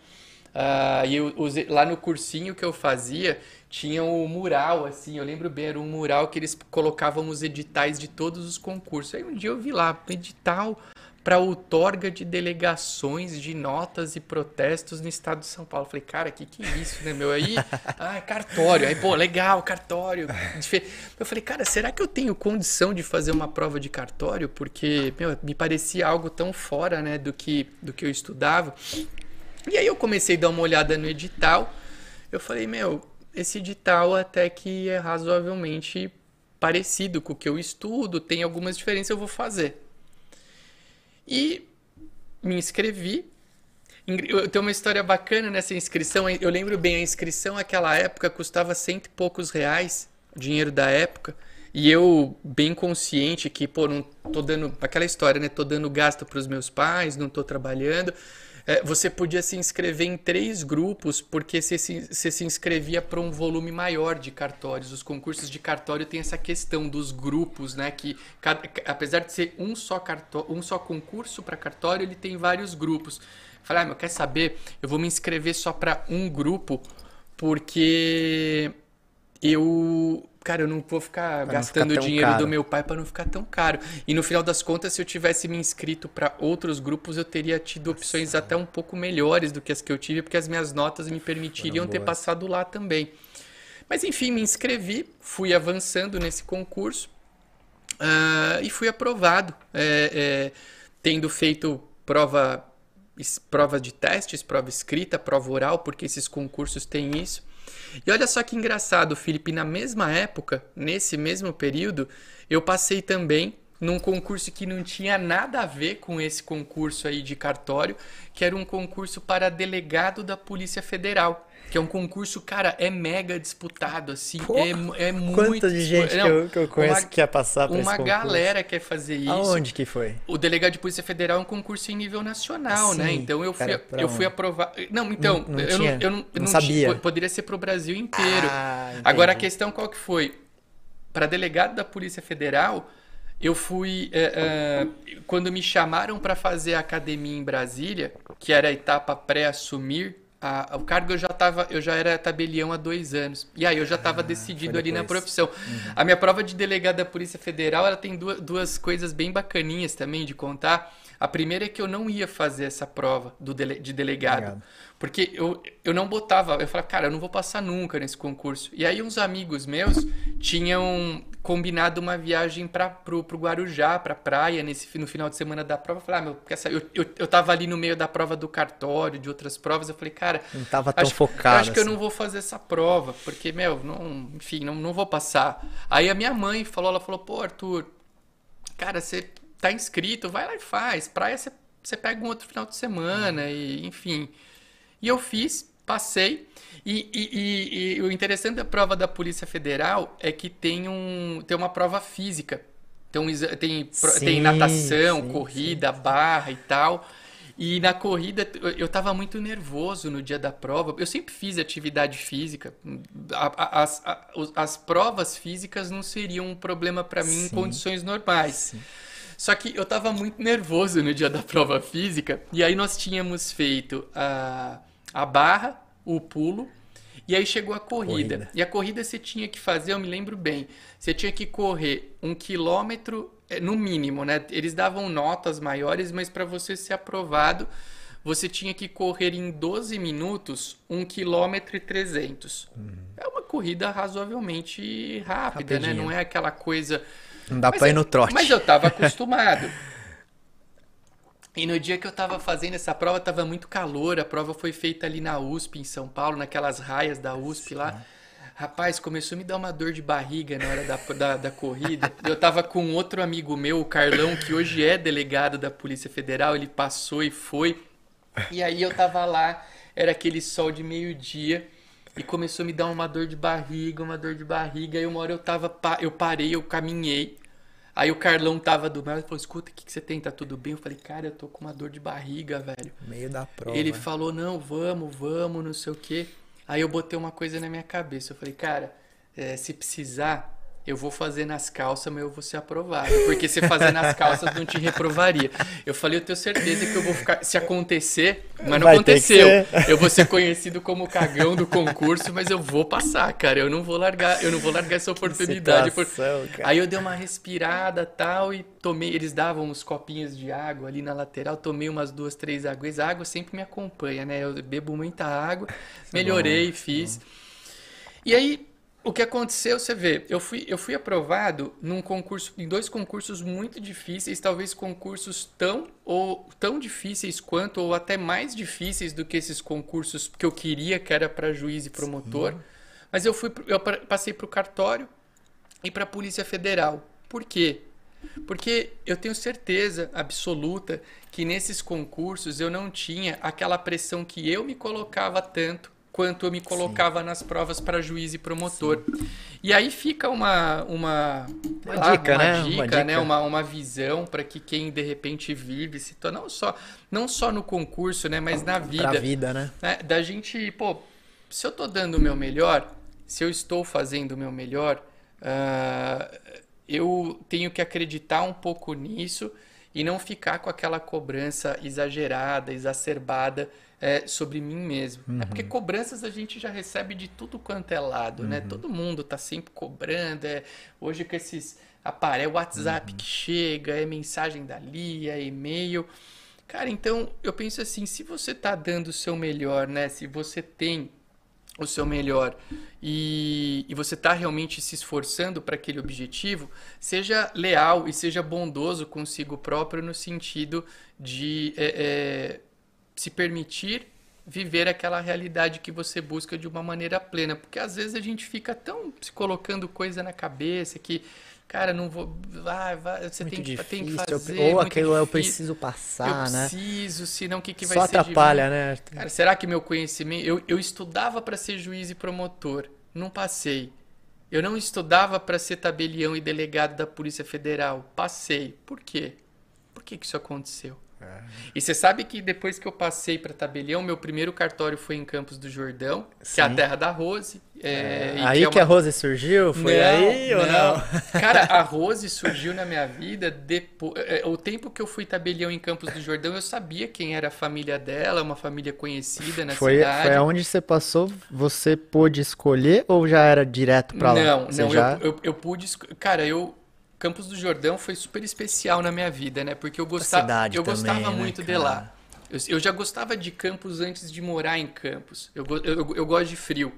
[SPEAKER 5] Uh, e eu usei, lá no cursinho que eu fazia, tinha o um mural, assim, eu lembro bem, era um mural que eles colocavam os editais de todos os concursos. Aí um dia eu vi lá, edital para outorga de delegações de notas e protestos no estado de São Paulo. Falei, cara, que que é isso, né, meu? Aí, ah, cartório. Aí, pô, legal, cartório. Eu falei, cara, será que eu tenho condição de fazer uma prova de cartório? Porque, meu, me parecia algo tão fora, né, do que, do que eu estudava. E aí eu comecei a dar uma olhada no edital. Eu falei, meu, esse edital até que é razoavelmente parecido com o que eu estudo, tem algumas diferenças, eu vou fazer. E me inscrevi. Tem uma história bacana nessa inscrição. Eu lembro bem, a inscrição naquela época custava cento e poucos reais, dinheiro da época. E eu, bem consciente que, pô, não tô dando. Aquela história, né? Tô dando gasto para os meus pais, não tô trabalhando. É, você podia se inscrever em três grupos, porque você se, você se inscrevia para um volume maior de cartórios. Os concursos de cartório tem essa questão dos grupos, né? Que apesar de ser um só, cartório, um só concurso para cartório, ele tem vários grupos. Falei, ah, mas quer saber? Eu vou me inscrever só para um grupo, porque eu cara, eu não vou ficar pra gastando o dinheiro caro. do meu pai para não ficar tão caro. E no final das contas, se eu tivesse me inscrito para outros grupos, eu teria tido Nossa. opções até um pouco melhores do que as que eu tive, porque as minhas notas me permitiriam ter passado lá também. Mas enfim, me inscrevi, fui avançando nesse concurso uh, e fui aprovado, é, é, tendo feito prova, prova de testes, prova escrita, prova oral, porque esses concursos têm isso. E olha só que engraçado, Felipe, na mesma época, nesse mesmo período, eu passei também num concurso que não tinha nada a ver com esse concurso aí de cartório, que era um concurso para delegado da Polícia Federal. Que é um concurso, cara, é mega disputado, assim. Porra, é, é muito.
[SPEAKER 4] Quanta de gente não, que, eu, que eu conheço uma, que ia passar por
[SPEAKER 5] Uma galera quer fazer isso.
[SPEAKER 4] Aonde que foi?
[SPEAKER 5] O delegado de Polícia Federal é um concurso em nível nacional, né? Sim, né? Então eu fui, eu fui aprovar. Não, então, não, não eu, tinha, não, eu não, não, sabia. Tinha, poderia ser pro Brasil inteiro. Ah, Agora a questão qual que foi? Para delegado da Polícia Federal, eu fui. É, é, quando me chamaram para fazer a academia em Brasília, que era a etapa pré-assumir a, o cargo eu já tava, eu já era tabelião há dois anos. E aí eu já estava ah, decidido ali na profissão. Uhum. A minha prova de delegado da Polícia Federal, ela tem duas, duas coisas bem bacaninhas também de contar. A primeira é que eu não ia fazer essa prova do dele, de delegado. Obrigado. Porque eu, eu não botava, eu falava, cara, eu não vou passar nunca nesse concurso. E aí uns amigos meus tinham combinado uma viagem para pro, pro Guarujá, pra praia, nesse, no final de semana da prova. Eu falei, ah, meu, essa, eu, eu, eu tava ali no meio da prova do cartório, de outras provas. Eu falei, cara.
[SPEAKER 4] Não tava tão
[SPEAKER 5] acho,
[SPEAKER 4] focado.
[SPEAKER 5] Acho que eu não assim. vou fazer essa prova, porque, meu, não, enfim, não, não vou passar. Aí a minha mãe falou, ela falou, pô, Arthur, cara, você tá inscrito, vai lá e faz. Praia você, você pega um outro final de semana, e enfim. E eu fiz, passei. E, e, e, e, o interessante da prova da Polícia Federal é que tem, um, tem uma prova física. Então, tem, sim, tem natação, sim, corrida, sim. barra e tal. E na corrida eu estava muito nervoso no dia da prova. Eu sempre fiz atividade física. As, as, as provas físicas não seriam um problema para mim em condições normais. Só que eu estava muito nervoso no dia da prova física. E aí nós tínhamos feito a a barra, o pulo, e aí chegou a corrida. corrida. E a corrida você tinha que fazer, eu me lembro bem, você tinha que correr um quilômetro, é, no mínimo, né? Eles davam notas maiores, mas para você ser aprovado, você tinha que correr em 12 minutos um quilômetro e 300. Uhum. É uma corrida razoavelmente rápida, Rapidinho. né? Não é aquela coisa...
[SPEAKER 4] Não dá para ir no trote.
[SPEAKER 5] Mas eu estava acostumado. E no dia que eu tava fazendo essa prova, tava muito calor. A prova foi feita ali na USP, em São Paulo, naquelas raias da USP lá. Rapaz, começou a me dar uma dor de barriga na hora da, da, da, corrida. Eu tava com outro amigo meu, o Carlão, que hoje é delegado da Polícia Federal. Ele passou e foi. E aí eu tava lá, era aquele sol de meio-dia. E começou a me dar uma dor de barriga, uma dor de barriga. Aí uma hora eu tava, eu parei, eu caminhei. Aí o Carlão tava do meu e falou: escuta, o que, que você tem? Tá tudo bem? Eu falei, cara, eu tô com uma dor de barriga, velho.
[SPEAKER 4] Meio da prova.
[SPEAKER 5] Ele falou, não, vamos, vamos, não sei o quê. Aí eu botei uma coisa na minha cabeça. Eu falei, cara, é, se precisar, eu vou fazer nas calças, mas eu vou ser aprovado. Porque se fazer nas calças não te reprovaria. Eu falei, eu tenho certeza que eu vou ficar. Se acontecer, mas não Vai aconteceu. Eu vou ser conhecido como o cagão do concurso, mas eu vou passar, cara. Eu não vou largar, eu não vou largar essa oportunidade. Situação, por... Aí eu dei uma respirada tal e tomei. Eles davam uns copinhos de água ali na lateral, tomei umas duas, três águas. A água sempre me acompanha, né? Eu bebo muita água, melhorei, fiz. E aí o que aconteceu, você vê, eu fui, eu fui aprovado num concurso, em dois concursos muito difíceis, talvez concursos tão ou tão difíceis quanto ou até mais difíceis do que esses concursos que eu queria, que era para juiz e promotor. Sim. Mas eu fui, eu passei para o cartório e para a Polícia Federal. Por quê? Porque eu tenho certeza absoluta que nesses concursos eu não tinha aquela pressão que eu me colocava tanto quanto eu me colocava Sim. nas provas para juiz e promotor. Sim. E aí fica uma uma,
[SPEAKER 4] uma lá, dica,
[SPEAKER 5] uma
[SPEAKER 4] né?
[SPEAKER 5] Dica, uma dica, né? Uma, uma visão para que quem de repente vive se torna não só não só no concurso, né, mas na vida. Pra
[SPEAKER 4] vida, né?
[SPEAKER 5] né? Da gente, pô, se eu tô dando o meu melhor, se eu estou fazendo o meu melhor, uh, eu tenho que acreditar um pouco nisso e não ficar com aquela cobrança exagerada, exacerbada é, sobre mim mesmo. Uhum. É porque uhum. cobranças a gente já recebe de tudo quanto é lado, né? uhum. né? Todo mundo tá sempre cobrando. É, hoje com esses aparelhos, WhatsApp uhum. que chega, é mensagem dali, é e-mail. Cara, então eu penso assim, se você tá dando o seu melhor, né? Se você tem o seu melhor e, e você está realmente se esforçando para aquele objetivo, seja leal e seja bondoso consigo próprio no sentido de é, é, se permitir viver aquela realidade que você busca de uma maneira plena. Porque às vezes a gente fica tão se colocando coisa na cabeça que, cara, não vou. Vai, vai, você tem,
[SPEAKER 4] que,
[SPEAKER 5] tem que fazer.
[SPEAKER 4] Ou aquilo eu preciso passar,
[SPEAKER 5] eu
[SPEAKER 4] né?
[SPEAKER 5] Eu preciso, senão o que, que vai
[SPEAKER 4] Só
[SPEAKER 5] ser?
[SPEAKER 4] Só atrapalha, né?
[SPEAKER 5] Cara, será que meu conhecimento. Eu, eu estudava para ser juiz e promotor, não passei. Eu não estudava para ser tabelião e delegado da Polícia Federal, passei. Por quê? Por que, que isso aconteceu? É. E você sabe que depois que eu passei para Tabelião, meu primeiro cartório foi em Campos do Jordão, Sim. que é a terra da Rose.
[SPEAKER 4] É, é. aí que, é uma... que, a Rose surgiu? Foi não, aí ou não? não?
[SPEAKER 5] Cara, a Rose surgiu na minha vida depois. É, o tempo que eu fui tabelião em Campos do Jordão, eu sabia quem era a família dela, uma família conhecida na
[SPEAKER 4] foi,
[SPEAKER 5] cidade.
[SPEAKER 4] Foi aonde você passou, você pôde escolher ou já era direto para lá?
[SPEAKER 5] Não, não, já... eu, eu, eu pude. Cara, eu, Campos do Jordão foi super especial na minha vida, né? Porque eu gostava, eu gostava também, né, muito né, de lá. Eu, eu, já gostava de Campos antes de morar em Campos. Eu, eu, eu gosto de frio.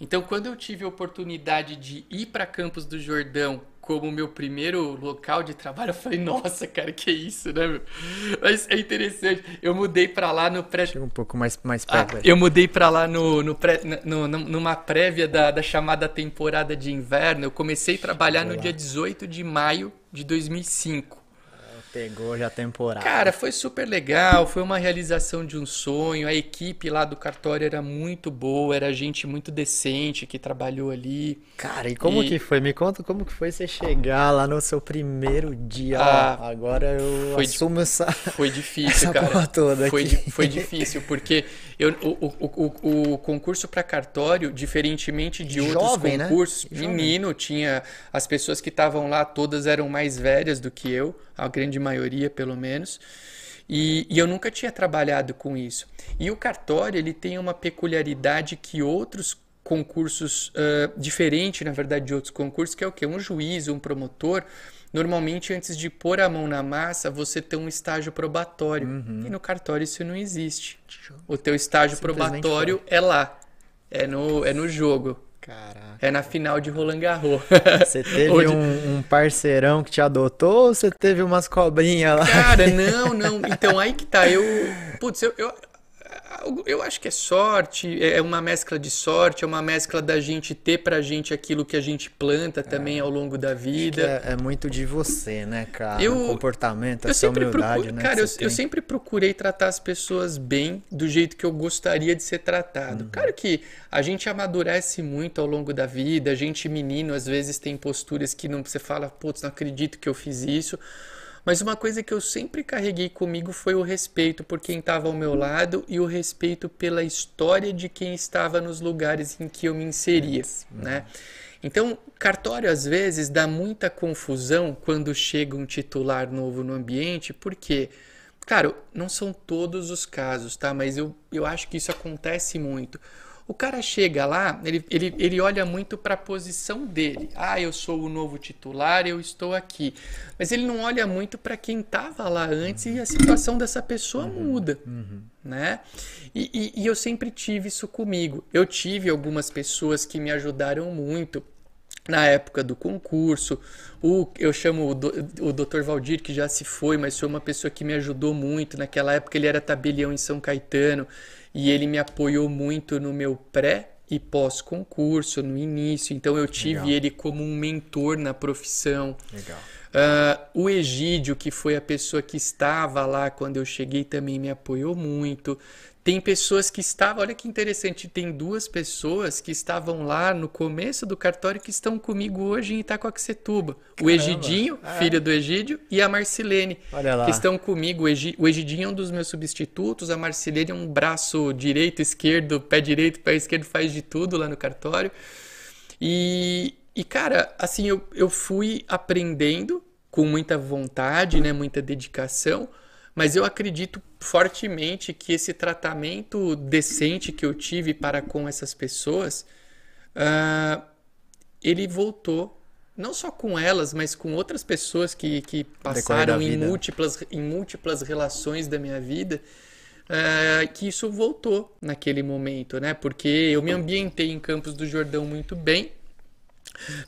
[SPEAKER 5] Então, quando eu tive a oportunidade de ir para Campos do Jordão como meu primeiro local de trabalho, eu falei, nossa, cara, que isso, né, meu? Mas é interessante. Eu mudei para lá no pré.
[SPEAKER 4] Chega um pouco mais, mais
[SPEAKER 5] ah,
[SPEAKER 4] perto.
[SPEAKER 5] Ah, eu mudei para lá no, no, pré, no, numa prévia da, da chamada temporada de inverno. Eu comecei a trabalhar no dia 18 de maio de 2005.
[SPEAKER 4] Pegou já a temporada.
[SPEAKER 5] Cara, foi super legal, foi uma realização de um sonho. A equipe lá do cartório era muito boa, era gente muito decente que trabalhou ali.
[SPEAKER 4] Cara, e como e... que foi? Me conta como que foi você chegar lá no seu primeiro dia. Ah, agora eu foi assumo essa
[SPEAKER 5] Foi difícil,
[SPEAKER 4] essa
[SPEAKER 5] cara.
[SPEAKER 4] toda
[SPEAKER 5] foi, foi difícil, porque eu, o, o, o, o concurso para cartório, diferentemente de outros Jovem, né? concursos, né? menino, tinha as pessoas que estavam lá, todas eram mais velhas do que eu a grande maioria pelo menos. E, e, eu nunca tinha trabalhado com isso. E o cartório ele tem uma peculiaridade que outros concursos, uh, diferente na verdade de outros concursos, que é o que? Um juiz, um promotor, normalmente antes de pôr a mão na massa, você tem um estágio probatório. Uhum. E no cartório isso não existe. O teu estágio probatório foi. é lá, é no, é no jogo.
[SPEAKER 4] Caraca.
[SPEAKER 5] É na final de Roland Garros.
[SPEAKER 4] Você teve Onde... um, um, parceirão que te adotou ou você teve umas cobrinhas lá?
[SPEAKER 5] Cara, não, não. Então aí que tá. Eu. Putz, eu, eu, eu acho que é sorte, é, é uma mescla de sorte, é uma mescla da gente ter pra gente aquilo que a gente planta também é. ao longo da vida.
[SPEAKER 4] É, é, muito de você, né, cara? Eu, o comportamento, essa humildade, procuro,
[SPEAKER 5] né? Cara, eu, eu, sempre procurei tratar as pessoas bem, do jeito que eu gostaria de ser tratado. Uhum. Claro que a gente amadurece muito ao longo da vida, a gente menino às vezes tem posturas que não você fala, putz, não acredito que eu fiz isso. Mas uma coisa que eu sempre carreguei comigo foi o respeito por quem estava ao meu lado e o respeito pela história de quem estava nos lugares em que eu me inseria, né? Então, cartório às vezes dá muita confusão quando chega um titular novo no ambiente, porque, claro, não são todos os casos, tá? Mas eu, eu acho que isso acontece muito. O cara chega lá, ele, ele, ele olha muito para a posição dele. Ah, eu sou o novo titular, eu estou aqui. Mas ele não olha muito para quem estava lá antes e a situação dessa pessoa uhum, muda. Uhum. Né? E, e, e eu sempre tive isso comigo. Eu tive algumas pessoas que me ajudaram muito na época do concurso. O, eu chamo o, do, o Dr. Valdir, que já se foi, mas foi uma pessoa que me ajudou muito. Naquela época ele era tabelião em São Caetano e ele me apoiou muito no meu pré e pós-concurso, no início. Então eu tive Legal. ele como um mentor na profissão.
[SPEAKER 4] Legal.
[SPEAKER 5] Uh, o Egídio, que foi a pessoa que estava lá quando eu cheguei, também me apoiou muito. Tem pessoas que estavam, olha que interessante, tem duas pessoas que estavam lá no começo do cartório que estão comigo hoje em Itacoaxetuba. O Egidinho, ah, filho do Egídio, e a Marcilene, que estão comigo. O, Egidinho é um dos meus substitutos, a Marcilene é um braço direito, esquerdo, pé direito, pé esquerdo, faz de tudo lá no cartório. E, e cara, assim, eu, eu fui aprendendo com muita vontade, né, muita dedicação, mas eu acredito fortemente que esse tratamento decente que eu tive para com essas pessoas, uh, ele voltou, não só com elas, mas com outras pessoas que, que passaram em múltiplas, em múltiplas relações da minha vida, uh, que isso voltou naquele momento, né? Porque eu me ambientei em Campos do Jordão muito bem,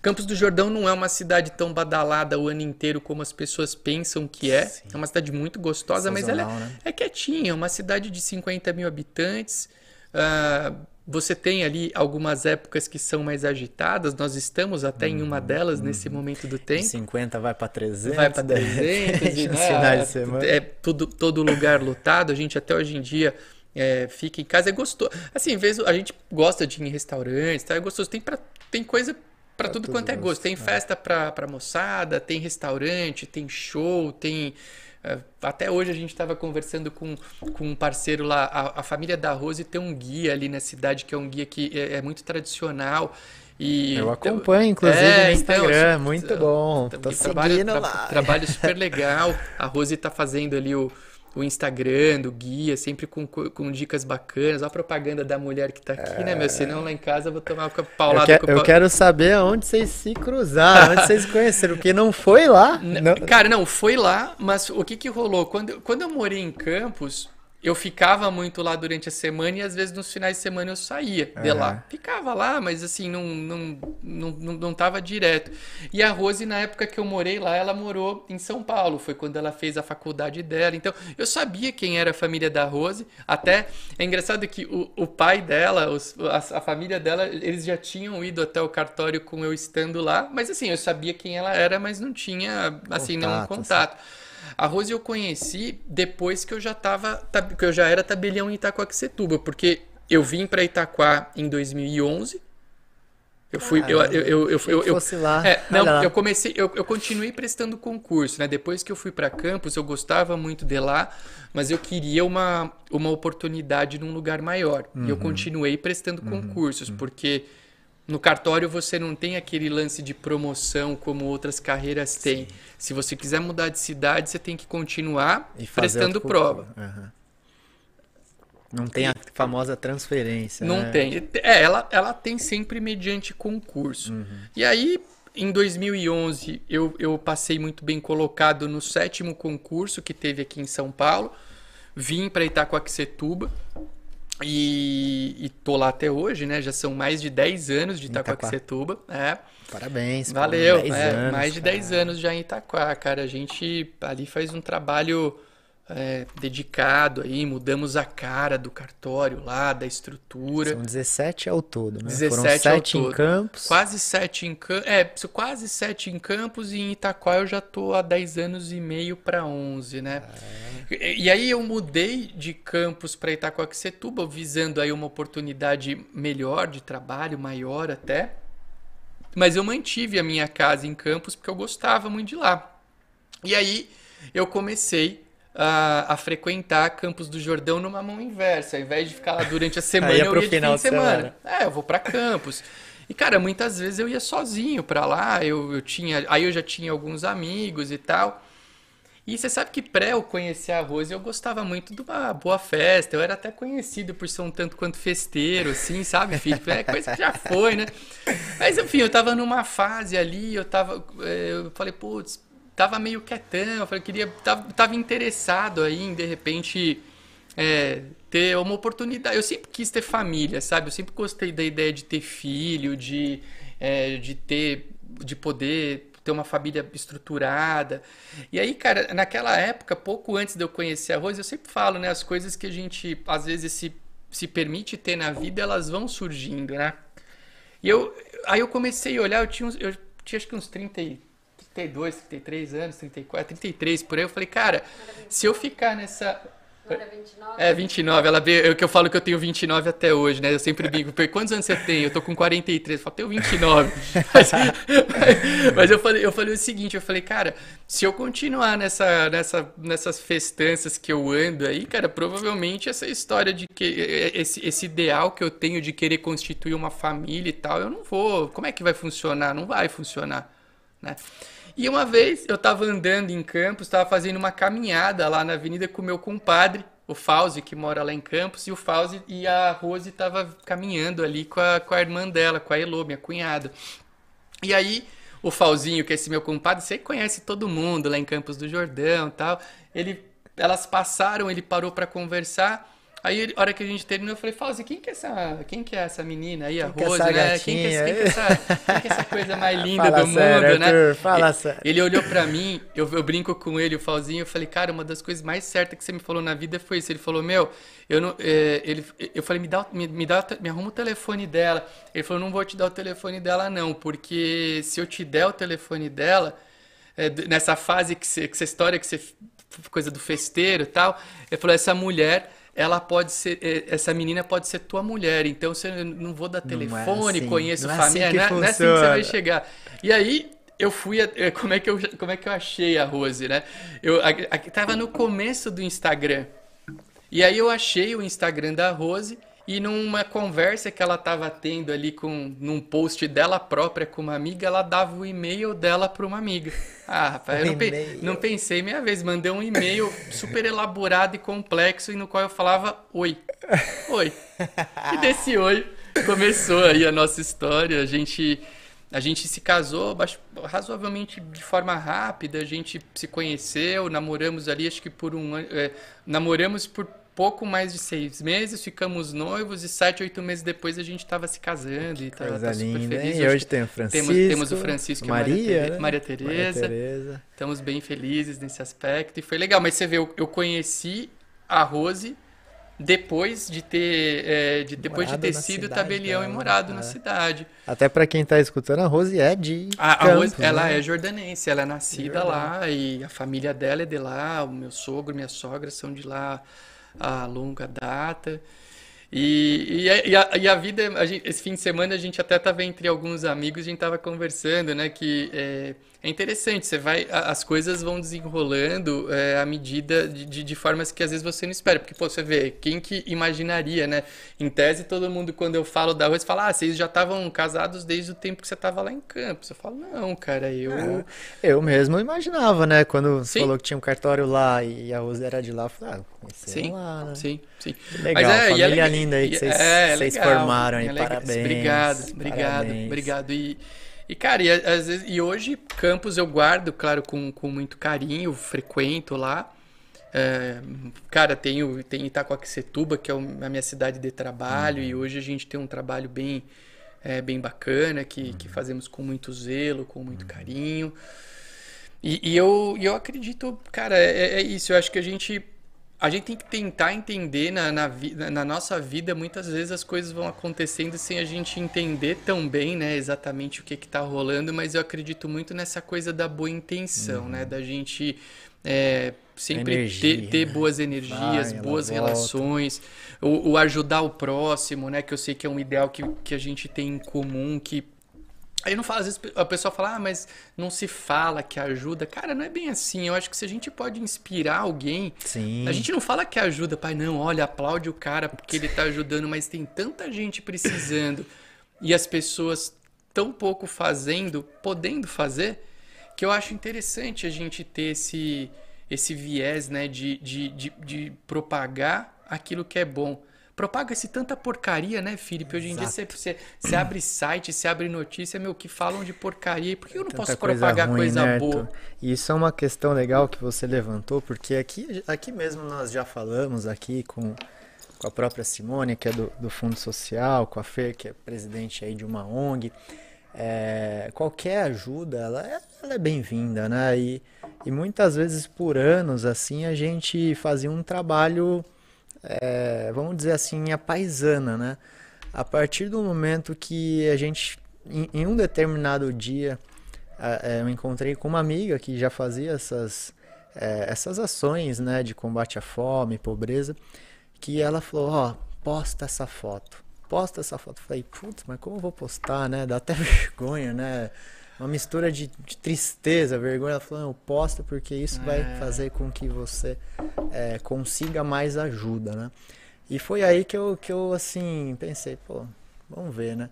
[SPEAKER 5] Campos do Jordão não é uma cidade tão badalada o ano inteiro como as pessoas pensam que é. Sim. É uma cidade muito gostosa, mas ela é, né? é quietinha. É uma cidade de 50 mil habitantes. Uh, você tem ali algumas épocas que são mais agitadas, nós estamos até uhum, em uma uhum, delas uhum. nesse momento do tempo.
[SPEAKER 4] 50 vai para 300.
[SPEAKER 5] Vai para 300, e, né, de semana. É tudo, todo lugar lotado, a gente até hoje em dia é, fica em casa, é gostoso. Assim, vezes a gente gosta de ir em restaurantes, tá? é gostoso, tem, pra, tem coisa para tudo quanto é gosto. Tem é. festa para pra moçada, tem restaurante, tem show, tem é, até hoje a gente estava conversando com, com um parceiro lá, a, a, família da Rose tem um guia ali na cidade, que é um guia que é, é muito tradicional. E,
[SPEAKER 4] eu acompanho, inclusive, é, no então, Instagram, então, muito bom. Tô trabalho, seguindo lá.
[SPEAKER 5] Trabalho super legal. A Rose está fazendo ali o, o Instagram do guia, sempre com, com dicas bacanas. Olha a propaganda da mulher que tá aqui, é... né, meu? Senão lá em casa eu vou tomar uma paulada.
[SPEAKER 4] Eu, que, eu quero saber aonde vocês se cruzaram, onde vocês conheceram, porque não foi lá.
[SPEAKER 5] Não... Cara, não, foi lá, mas o que que rolou? Quando, quando eu morei em Campos, eu ficava muito lá durante a semana e às vezes nos finais de semana eu saía de uhum. lá. Ficava lá, mas assim, não, não, não, não, não tava direto. E a Rose, na época que eu morei lá, ela morou em São Paulo. Foi quando ela fez a faculdade dela. Então, eu sabia quem era a família da Rose. Até é engraçado que o, o pai dela, os, a, a família dela, eles já tinham ido até o cartório com eu estando lá. Mas assim, eu sabia quem ela era, mas não tinha, assim, contato, nenhum contato. Assim. A Rose eu conheci depois que eu já tava, que eu já era tabelião em Itacoaxetuba, porque eu vim para Itaquá em 2011. Eu fui, eu, eu, eu, eu,
[SPEAKER 4] fosse lá.
[SPEAKER 5] É, não, eu comecei, eu, eu continuei prestando concurso, né? Depois que eu fui para campus, eu gostava muito de lá, mas eu queria uma, uma oportunidade num lugar maior. E eu uhum. continuei prestando uhum. concursos, uhum. porque no cartório você não tem aquele lance de promoção como outras carreiras têm. Sim. Se você quiser mudar de cidade, você tem que continuar prestando prova. Uhum.
[SPEAKER 4] Não tem a famosa transferência.
[SPEAKER 5] Não
[SPEAKER 4] né?
[SPEAKER 5] tem. É, ela, ela tem sempre mediante concurso. Uhum. E aí, em 2011, eu, eu passei muito bem colocado no sétimo concurso que teve aqui em São Paulo. Vim para Itacoaxetuba. E, e tô lá até hoje, né? Já são mais de 10 anos de Itacoaxetuba. É.
[SPEAKER 4] Parabéns.
[SPEAKER 5] Valeu. É, anos, mais de cara. 10 anos já em Itaquá, cara. A gente ali faz um trabalho é, dedicado aí, mudamos a cara do cartório lá, da estrutura.
[SPEAKER 4] São 17 ao todo, né?
[SPEAKER 5] 17 Foram 7 em Campos. Quase 7 em Campos. É, quase 7 em Campos e em Itaquá eu já tô há 10 anos e meio para 11, né? É. E aí eu mudei de campus para Itacoaxetuba, visando aí uma oportunidade melhor de trabalho, maior até. Mas eu mantive a minha casa em campus porque eu gostava muito de lá. E aí eu comecei a, a, frequentar Campos do Jordão numa mão inversa. Ao invés de ficar lá durante a semana, eu ia de fim de semana. semana. É, eu vou para Campos. E, cara, muitas vezes eu ia sozinho para lá. Eu, eu tinha, aí eu já tinha alguns amigos e tal. E você sabe que pré eu conhecer a Rose, eu gostava muito de uma boa festa. Eu era até conhecido por ser um tanto quanto festeiro, assim, sabe, filho? É coisa que já foi, né? Mas enfim, eu tava numa fase ali, eu tava. Eh, eu falei, putz, tava meio quietão, eu falei, queria. Tava, tava interessado aí em, de repente. É, ter uma oportunidade. Eu sempre quis ter família, sabe? Eu sempre gostei da ideia de ter filho, de, é, de ter. de poder ter uma família estruturada. E aí, cara, naquela época, pouco antes de eu conhecer a Rose, eu sempre falo, né? As coisas que a gente, às vezes, se, se permite ter na vida, elas vão surgindo, né? E eu, aí eu comecei a olhar, eu tinha, eu tinha acho que uns 30, 32, 33 anos, 34, 33 por aí. Eu falei, cara, se eu ficar nessa
[SPEAKER 6] era 29?
[SPEAKER 5] É, 29. Ela vê, eu que eu falo que eu tenho 29 até hoje, né? Eu sempre digo, quantos anos você tem? Eu tô com 43. Eu falo, tenho 29. mas, mas eu, falei, eu falei o seguinte, eu falei, cara, se eu continuar nessa, nessa, nessas festanças que eu ando aí, cara, provavelmente essa história de que esse, esse ideal que eu tenho de querer constituir uma família e tal, eu não vou. Como é que vai funcionar? Não vai funcionar, né? E uma vez eu estava andando em Campos, estava fazendo uma caminhada lá na avenida com o meu compadre, o Fauzi, que mora lá em Campos, e o Fauzi e a Rose estavam caminhando ali com a, com a irmã dela, com a Elô, minha cunhada. E aí, o Fauzinho, que é esse meu compadre, você conhece todo mundo lá em Campos do Jordão tal, ele, elas passaram, ele parou para conversar, Aí, a hora que a gente terminou, eu falei, Fauzi, quem que é essa, quem que é essa menina aí, a quem Rose, que é né? Quem que, é, quem, que é essa, quem que é essa coisa mais linda Fala do sério, mundo, né? Arthur, né?
[SPEAKER 4] Fala
[SPEAKER 5] ele,
[SPEAKER 4] sério.
[SPEAKER 5] ele olhou pra mim, eu, eu brinco com ele, o Fauzinho, eu falei, cara, uma das coisas mais certas que você me falou na vida foi isso. Ele falou, meu, eu não. É, ele, eu falei, me dá, me, me, dá, me arruma o telefone dela. Ele falou, não vou te dar o telefone dela, não, porque se eu te der o telefone dela, é, nessa fase que, você, que essa história que você. coisa do festeiro e tal, ele falou, essa mulher ela pode ser, é, essa menina pode ser tua mulher, então você não vou dar telefone, não é assim, conheço não família, é assim, não, é, não é assim que você vai chegar. E aí eu fui, é, como é que eu, como é que eu achei a Rose, né? Eu a, a, tava no começo do Instagram. E aí eu achei o Instagram da Rose e numa conversa que ela estava tendo ali com num post dela própria com uma amiga, ela dava o e-mail dela para uma amiga. Ah, rapaz, eu não, pe não, pensei minha vez, mandei um e-mail super elaborado e complexo e no qual eu falava oi. Oi. E desse oi começou aí a nossa história. A gente a gente se casou razoavelmente de forma rápida, a gente se conheceu, namoramos ali, acho que por um ano. É, namoramos por pouco mais de seis meses, ficamos noivos e sete, oito meses depois a gente estava se casando e
[SPEAKER 4] tá, super feliz. E hoje tem o Francisco. Temos,
[SPEAKER 5] temos o Francisco Maria, e a Maria, né? Maria, Tereza. Estamos bem felizes nesse aspecto e foi legal. Mas você vê, eu, eu conheci a Rose depois de ter é, de, depois morado de ter sido tabelião dela, e morado é. na cidade.
[SPEAKER 4] Até para quem está escutando, a Rose é de
[SPEAKER 5] a, Campos, a Rose, né? ela é jordanense, ela é nascida lá e a família dela é de lá, o meu sogro, minha sogra são de lá a longa data. E, a, e, a, e a vida, a gente, esse fim de semana a gente até estava entre alguns amigos, a gente estava conversando, né, que é, é interessante, você vai, as coisas vão desenrolando é, à medida de, de, de, formas que às vezes você não espera. Porque, pô, você vê, quem que imaginaria, né? Em tese, todo mundo, quando eu falo da Rose, fala, ah, vocês já estavam casados desde o tempo que você estava lá em Campos. Eu falo, não, cara, eu... É,
[SPEAKER 4] eu mesmo imaginava, né? Quando sim. falou que tinha um cartório lá e a Rose era de lá, eu falei, ah,
[SPEAKER 5] sim,
[SPEAKER 4] lá,
[SPEAKER 5] né? Sim, sim.
[SPEAKER 4] Legal, Mas é, família é, linda aí que vocês, é, vocês formaram aí, é parabéns.
[SPEAKER 5] Obrigado, obrigado, parabéns. obrigado. E... E, cara, e, às vezes, e hoje Campos eu guardo, claro, com, com muito carinho, frequento lá. É, cara, tenho, tenho Itacoaquecetuba, que é a minha cidade de trabalho, uhum. e hoje a gente tem um trabalho bem, é, bem bacana, que, uhum. que fazemos com muito zelo, com muito uhum. carinho. E, e eu, eu acredito, cara, é, é isso. Eu acho que a gente a gente tem que tentar entender na, na, na, nossa vida, muitas vezes as coisas vão acontecendo sem a gente entender tão bem, né, exatamente o que está rolando, mas eu acredito muito nessa coisa da boa intenção, uhum. né, da gente é, sempre Energia, ter, ter, boas energias, Vai, boas relações, o, o, ajudar o próximo, né, que eu sei que é um ideal que, que a gente tem em comum, que Aí não fala, às vezes a pessoa fala, ah, mas não se fala que ajuda. Cara, não é bem assim. Eu acho que se a gente pode inspirar alguém,
[SPEAKER 4] Sim.
[SPEAKER 5] a gente não fala que ajuda, pai, não, olha, aplaude o cara porque ele tá ajudando, mas tem tanta gente precisando e as pessoas tão pouco fazendo, podendo fazer, que eu acho interessante a gente ter esse, esse viés, né, de, de, de, de propagar aquilo que é bom propaga-se tanta porcaria, né, Felipe? Hoje em Exato. dia você, você, abre site, você abre notícia, meu, que falam de porcaria. Por que eu não tanta posso propagar coisa, ruim, coisa né, boa?
[SPEAKER 4] E isso é uma questão legal que você levantou, porque aqui, aqui mesmo nós já falamos aqui com, com a própria Simone, que é do, do Fundo Social, com a Fer, que é presidente aí de uma ONG. É, qualquer ajuda, ela é, ela é bem-vinda, né? E, e muitas vezes por anos, assim, a gente fazia um trabalho é, vamos dizer assim, a paisana, né? A partir do momento que a gente, em, em um determinado dia, é, eu encontrei com uma amiga que já fazia essas, é, essas ações, né, de combate à fome, pobreza, que ela falou, ó, oh, posta essa foto, posta essa foto. Eu falei, putz, mas como eu vou postar, né? Dá até vergonha, né? Uma mistura de, de, tristeza, vergonha. Ela falou, não, posta porque isso é. vai fazer com que você é, consiga mais ajuda, né? E foi aí que eu, que eu assim, pensei, pô, vamos ver, né?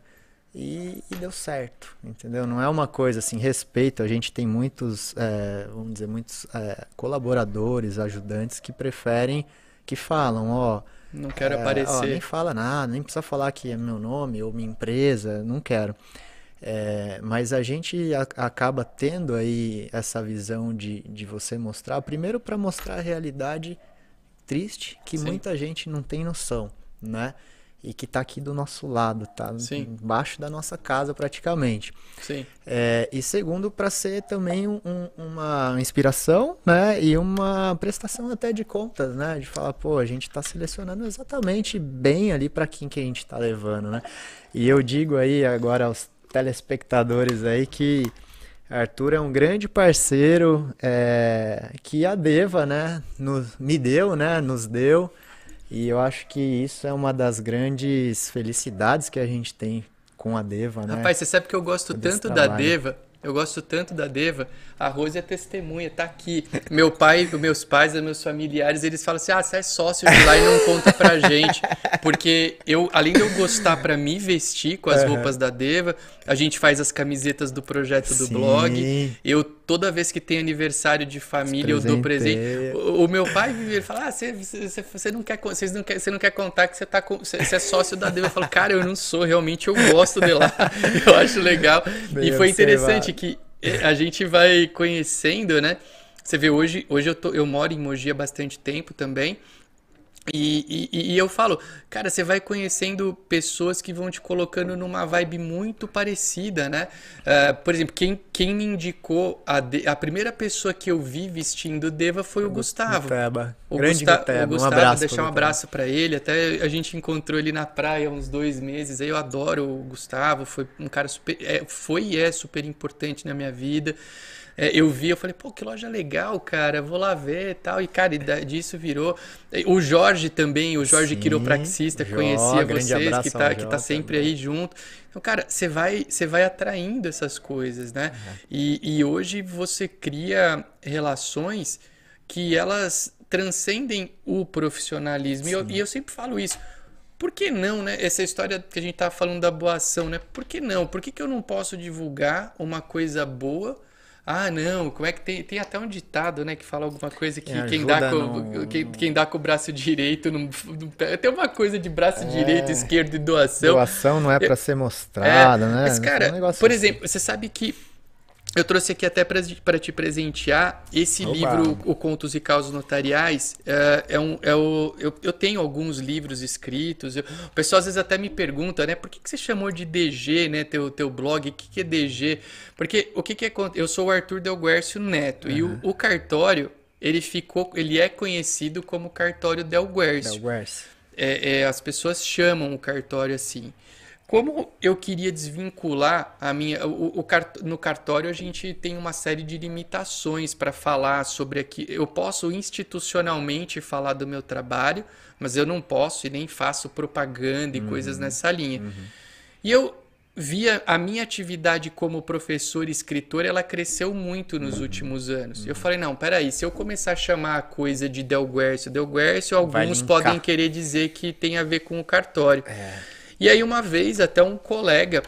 [SPEAKER 4] E, e deu certo, entendeu? Não é uma coisa assim, respeito, a gente tem muitos, é, vamos dizer, muitos é, colaboradores, ajudantes que preferem, que falam, ó...
[SPEAKER 5] Não quero é, aparecer. Ó,
[SPEAKER 4] nem fala nada, nem precisa falar que é meu nome ou minha empresa, não quero. É, mas a gente a, acaba tendo aí essa visão de, de você mostrar, primeiro para mostrar a realidade triste que
[SPEAKER 5] Sim.
[SPEAKER 4] muita gente não tem noção, né? E que está aqui do nosso lado, tá
[SPEAKER 5] Sim.
[SPEAKER 4] embaixo da nossa casa praticamente.
[SPEAKER 5] Sim.
[SPEAKER 4] É, e segundo, para ser também um, uma inspiração, né? E uma prestação até de contas, né? De falar, pô, a gente está selecionando exatamente bem ali para quem que a gente está levando, né? E eu digo aí agora aos telespectadores aí que Arthur é um grande parceiro é, que a Deva, né, nos, me deu, né, nos deu. E eu acho que isso é uma das grandes felicidades que a gente tem com a Deva, né?
[SPEAKER 5] Rapaz, você sabe que eu gosto tanto da Deva, eu gosto tanto da Deva, a Rose é testemunha, tá aqui. Meu pai, meus pais, meus familiares, eles falam assim: ah, você é sócio de lá e não conta pra gente. Porque eu, além de eu gostar para me vestir com as uhum. roupas da Deva, a gente faz as camisetas do projeto do
[SPEAKER 4] Sim.
[SPEAKER 5] blog. Eu, toda vez que tem aniversário de família, eu dou presente. O, o, meu pai ele fala: ah, você, você, você, não quer, vocês não quer, você não quer contar que você, tá com, você, você é sócio da Deva. Eu falo, cara, eu não sou, realmente eu gosto de lá. Eu acho legal.
[SPEAKER 4] Bem
[SPEAKER 5] e foi interessante
[SPEAKER 4] observado.
[SPEAKER 5] que a gente vai conhecendo, né? Você vê, hoje, hoje eu, tô, eu moro em Mogi há bastante tempo também. E, e, e, eu falo, cara, você vai conhecendo pessoas que vão te colocando numa vibe muito parecida, né? Uh, por exemplo, quem, quem me indicou a, de, a primeira pessoa que eu vi vestindo Deva foi o, Gustavo.
[SPEAKER 4] Guteba.
[SPEAKER 5] O
[SPEAKER 4] Grande
[SPEAKER 5] Gusta
[SPEAKER 4] Guteba.
[SPEAKER 5] o Gustavo,
[SPEAKER 4] um abraço
[SPEAKER 5] deixar um abraço para ele. Até a gente encontrou ele na praia uns dois meses. Aí eu adoro o Gustavo, foi um cara super, é, foi e é super importante na minha vida. É, eu vi, eu falei, pô, que loja legal, cara, vou lá ver e tal. E, cara, e disso virou. O Jorge também, o Jorge
[SPEAKER 4] Sim,
[SPEAKER 5] quiropraxista,
[SPEAKER 4] Jó,
[SPEAKER 5] conhecia vocês, que tá, que tá sempre
[SPEAKER 4] também.
[SPEAKER 5] aí junto. Então, cara, você vai, você vai atraindo essas coisas, né? E, e hoje você cria relações que elas transcendem o profissionalismo. E eu, e eu sempre falo isso. Por que não, né? Essa história que a gente tá falando da boa ação, né? Por que não? Por que, que eu não posso divulgar uma coisa boa? Ah, não, como é que tem. Tem até um ditado, né, que fala alguma coisa que
[SPEAKER 4] Que
[SPEAKER 5] quem, dá com, quem, quem dá com o braço direito não, não. Tem uma coisa de braço
[SPEAKER 4] É.
[SPEAKER 5] direito, esquerdo e doação.
[SPEAKER 4] Doação não é para ser mostrada,
[SPEAKER 5] É,
[SPEAKER 4] né?
[SPEAKER 5] Mas, cara,
[SPEAKER 4] É um
[SPEAKER 5] por
[SPEAKER 4] assim.
[SPEAKER 5] exemplo, você sabe que eu trouxe aqui até para te presentear esse
[SPEAKER 4] Oba.
[SPEAKER 5] livro, O Contos e Causas Notariais. É, é um, é o, eu, eu tenho alguns livros escritos. eu- o pessoal às vezes até me pergunta, né? Por que, que você chamou de DG, né? Teu, teu blog, o que, que é DG? Porque o que, que é. Eu sou o Arthur Del Guercio Neto. E o, o cartório, ele ficou. Ele é conhecido como cartório Del Guercio
[SPEAKER 4] Del
[SPEAKER 5] é, é, as pessoas chamam o cartório assim. Como eu queria desvincular a minha. O, o no cartório a gente tem uma série de limitações para falar sobre aqui. Eu posso institucionalmente falar do meu trabalho, mas eu não posso e nem faço propaganda e coisas nessa linha. E eu via a minha atividade como professor e escritor, ela cresceu muito nos últimos anos. Eu falei, não, peraí, se eu começar a chamar a coisa de Del Guercio, Del Guercio,
[SPEAKER 4] Vai
[SPEAKER 5] alguns podem querer dizer que tem a ver com o cartório. E aí uma vez até um colega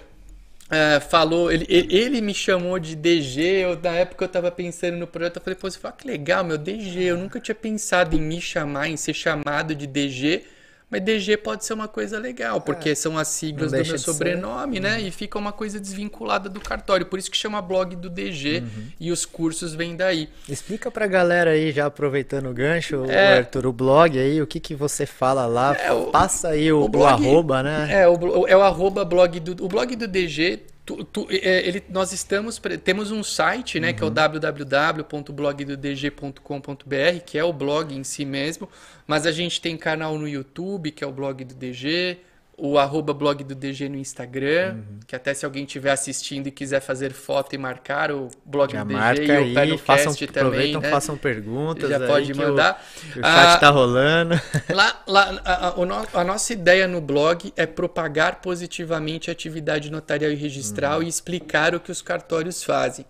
[SPEAKER 5] eh, falou, ele, ele me chamou de DG, eu, na época eu estava pensando no projeto, eu falei, pô, você fala que legal, meu, DG, eu nunca tinha pensado em me chamar, em ser chamado de DG, mas DG pode ser uma coisa legal, porque são as siglas do meu
[SPEAKER 4] de ser.
[SPEAKER 5] sobrenome, né? E fica uma coisa desvinculada do cartório, por isso que chama blog do DG e os cursos vêm daí.
[SPEAKER 4] Explica pra galera aí, já aproveitando o gancho,
[SPEAKER 5] É.
[SPEAKER 4] Arthur, o blog aí, o que, que você fala lá.
[SPEAKER 5] É, o-
[SPEAKER 4] Passa aí o,
[SPEAKER 5] o
[SPEAKER 4] o
[SPEAKER 5] blog-
[SPEAKER 4] arroba, né?
[SPEAKER 5] É, o, é o arroba blog do. O blog do DG. Tu- tu- é, ele, nós estamos. Temos um site, né? Que é o www.blogdodg.com.br, que é o blog em si mesmo. Mas a gente tem canal no YouTube, que é o blog do DG. O arroba blog do DG no Instagram, que até se alguém estiver assistindo e quiser fazer foto e marcar o blog
[SPEAKER 4] Já
[SPEAKER 5] do DG
[SPEAKER 4] marca
[SPEAKER 5] e o
[SPEAKER 4] aí,
[SPEAKER 5] no
[SPEAKER 4] façam,
[SPEAKER 5] cast também,
[SPEAKER 4] aproveitam,
[SPEAKER 5] né?
[SPEAKER 4] façam perguntas.
[SPEAKER 5] Já pode
[SPEAKER 4] o-
[SPEAKER 5] mandar.
[SPEAKER 4] que O, chat
[SPEAKER 5] Ah,
[SPEAKER 4] tá rolando.
[SPEAKER 5] Lá, lá a, a- o no- a nossa ideia no blog é propagar positivamente a atividade notarial e registral e explicar o que os cartórios fazem.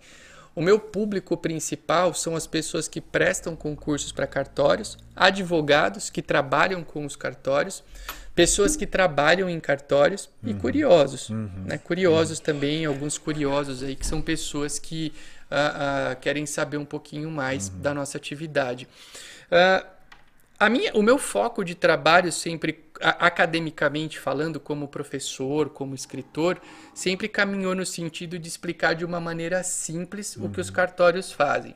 [SPEAKER 5] O meu público principal são as pessoas que prestam concursos para cartórios, advogados que trabalham com os cartórios, pessoas que trabalham em cartórios e curiosos. Né? Curiosos também, alguns curiosos aí, que são pessoas que ah, ah, querem saber um pouquinho mais da nossa atividade. Ah, a minha, o meu foco de trabalho sempre, a- academicamente falando, como professor, como escritor, sempre caminhou no sentido de explicar de uma maneira simples o que os cartórios fazem.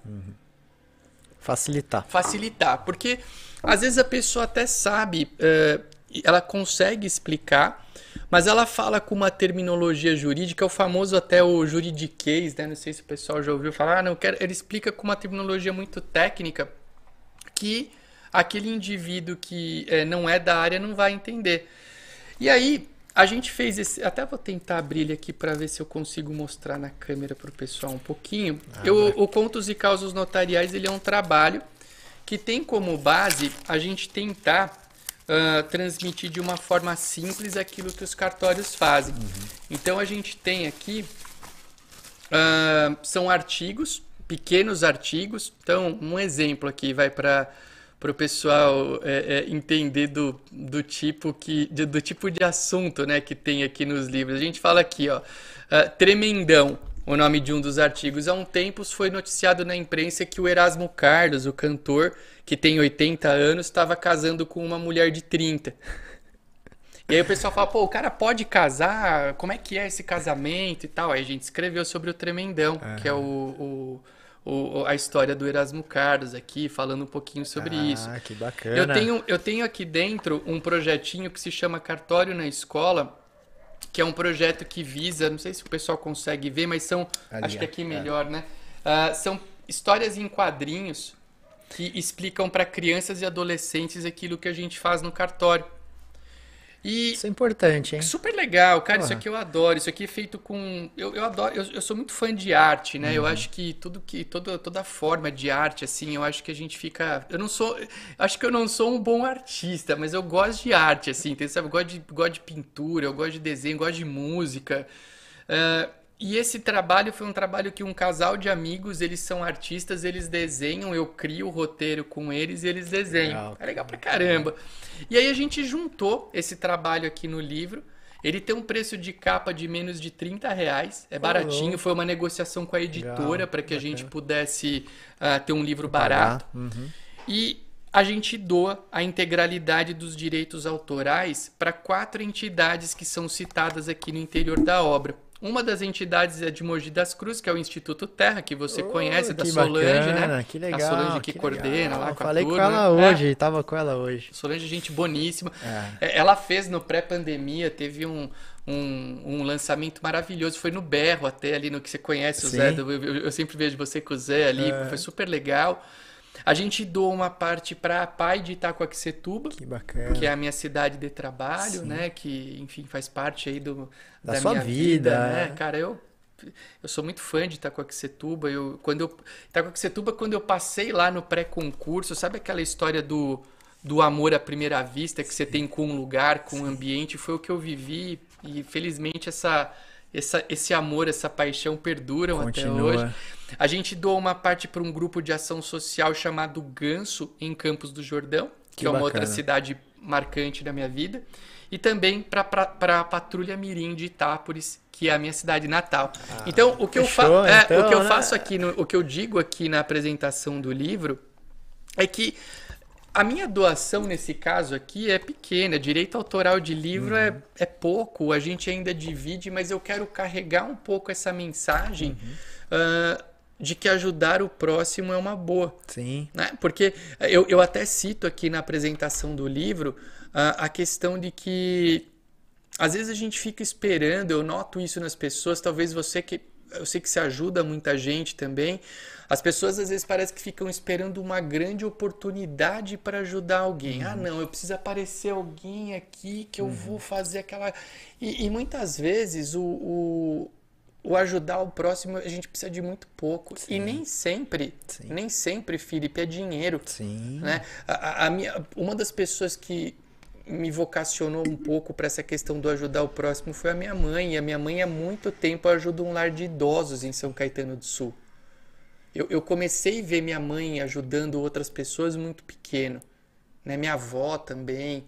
[SPEAKER 4] Facilitar.
[SPEAKER 5] Facilitar, porque às vezes a pessoa até sabe, uh, ela consegue explicar, mas ela fala com uma terminologia jurídica, o famoso até o juridiquês, né? Não sei se o pessoal já ouviu falar, ah, não quero. Ele explica com uma terminologia muito técnica que aquele indivíduo que é, não é da área não vai entender. E aí, a gente fez esse. Até vou tentar abrir ele aqui para ver se eu consigo mostrar na câmera para o pessoal um pouquinho. Ah, eu, o Contos e Causas Notariais ele é um trabalho que tem como base a gente tentar uh, transmitir de uma forma simples aquilo que os cartórios fazem. Uhum. Então a gente tem aqui uh, são artigos, pequenos artigos. Então um exemplo aqui vai para para o pessoal é, é, entender do, do tipo que de, do tipo de assunto né, que tem aqui nos livros. A gente fala aqui, ó, uh, tremendão, o nome de um dos artigos. Há um tempo foi noticiado na imprensa que o Erasmo Carlos, o cantor, que tem 80 anos, estava casando com uma mulher de 30. E aí o pessoal fala, pô, o cara pode casar? Como é que é esse casamento e tal? Aí a gente escreveu sobre o Tremendão, uhum. que é o, o o, a história do Erasmo Carlos aqui, falando um pouquinho sobre
[SPEAKER 4] ah,
[SPEAKER 5] isso.
[SPEAKER 4] Ah, que bacana.
[SPEAKER 5] Eu tenho, eu tenho aqui dentro um projetinho que se chama Cartório na Escola, que é um projeto que visa, não sei se o pessoal consegue ver, mas são, Ali, acho que aqui é. melhor, né? Uh, são histórias em quadrinhos que explicam para crianças e adolescentes aquilo que a gente faz no cartório.
[SPEAKER 4] E isso é importante, hein?
[SPEAKER 5] Super legal, cara. Isso aqui eu adoro. Isso aqui é feito com. Eu, eu adoro. Eu, eu sou muito fã de arte, né? Uhum. Eu acho que tudo que. Toda, toda forma de arte, assim, eu acho que a gente fica. Eu não sou. Acho que eu não sou um bom artista, mas eu gosto de arte, assim. Sabe? Eu gosto de, gosto de pintura, eu gosto de desenho, gosto de música. Uh, e esse trabalho foi um trabalho que um casal de amigos, eles são artistas, eles desenham, eu crio o roteiro com eles e eles desenham. Legal. É legal pra caramba. E aí a gente juntou esse trabalho aqui no livro. Ele tem um preço de capa de menos de 30 reais. É baratinho. Foi uma negociação com a editora para que a gente pudesse uh, ter um livro barato. Uhum. E a gente doa a integralidade dos direitos autorais para quatro entidades que são citadas aqui no interior da obra. Uma das entidades é de Mogi das Cruzes, que é o Instituto Terra, que você oh, conhece, da Solange, né? bacana,
[SPEAKER 4] né? Que legal.
[SPEAKER 5] A Solange que, que coordena
[SPEAKER 4] lá
[SPEAKER 5] com
[SPEAKER 4] Falei
[SPEAKER 5] a
[SPEAKER 4] turma. com ela hoje, é. tava com ela hoje.
[SPEAKER 5] Solange, gente boníssima. É. é. Ela fez no pré-pandemia, teve um, um, um, lançamento maravilhoso. Foi no Berro, até ali no que você conhece, o Sim. Zé. Eu, eu, eu, sempre vejo você com o Zé ali, é. foi super legal. A gente doa uma parte para a Pai de Itacoaxetuba, que bacana. Que é a minha cidade de trabalho, Sim. né? Que, enfim, faz parte aí do,
[SPEAKER 4] da, da sua minha vida, vida né?
[SPEAKER 5] É. Cara, eu eu sou muito fã de Itacoaxetuba. Eu, quando eu, Itacoaxetuba, quando eu passei lá no pré-concurso, sabe aquela história do, do amor à primeira vista que Sim. você tem com um lugar, com um ambiente? Foi o que eu vivi e felizmente essa, essa, esse amor, essa paixão perduram Continua. até hoje. A gente doou uma parte para um grupo de ação social chamado Ganso, em Campos do Jordão, que, que é uma bacana. outra cidade marcante da minha vida. E também para a Patrulha Mirim de Itápolis, que é a minha cidade natal. Ah, então, o que, eu, fa então, é, o que eu né? faço aqui, no, o que eu digo aqui na apresentação do livro, é que a minha doação nesse caso aqui é pequena. Direito autoral de livro é, uhum. é, é pouco, a gente ainda divide, mas eu quero carregar um pouco essa mensagem. Uhum. Uh, de que ajudar o próximo é uma boa.
[SPEAKER 4] Sim.
[SPEAKER 5] Né? Porque eu, eu até cito aqui na apresentação do livro a, a questão de que às vezes a gente fica esperando, eu noto isso nas pessoas, talvez você que. Eu sei que se ajuda muita gente também. As pessoas às vezes parece que ficam esperando uma grande oportunidade para ajudar alguém. Ah, uhum. Ah, não, eu preciso aparecer alguém aqui que eu uhum. vou fazer aquela. E, e muitas vezes o, o o ajudar o próximo a gente precisa de muito pouco Sim. e nem sempre Sim. nem sempre Felipe é dinheiro
[SPEAKER 4] Sim.
[SPEAKER 5] né a, a, minha, uma das pessoas que me vocacionou um pouco para essa questão do ajudar o próximo foi a minha mãe e a minha mãe há muito tempo ajuda um lar de idosos em São Caetano do Sul eu, eu comecei a ver minha mãe ajudando outras pessoas muito pequeno né minha avó também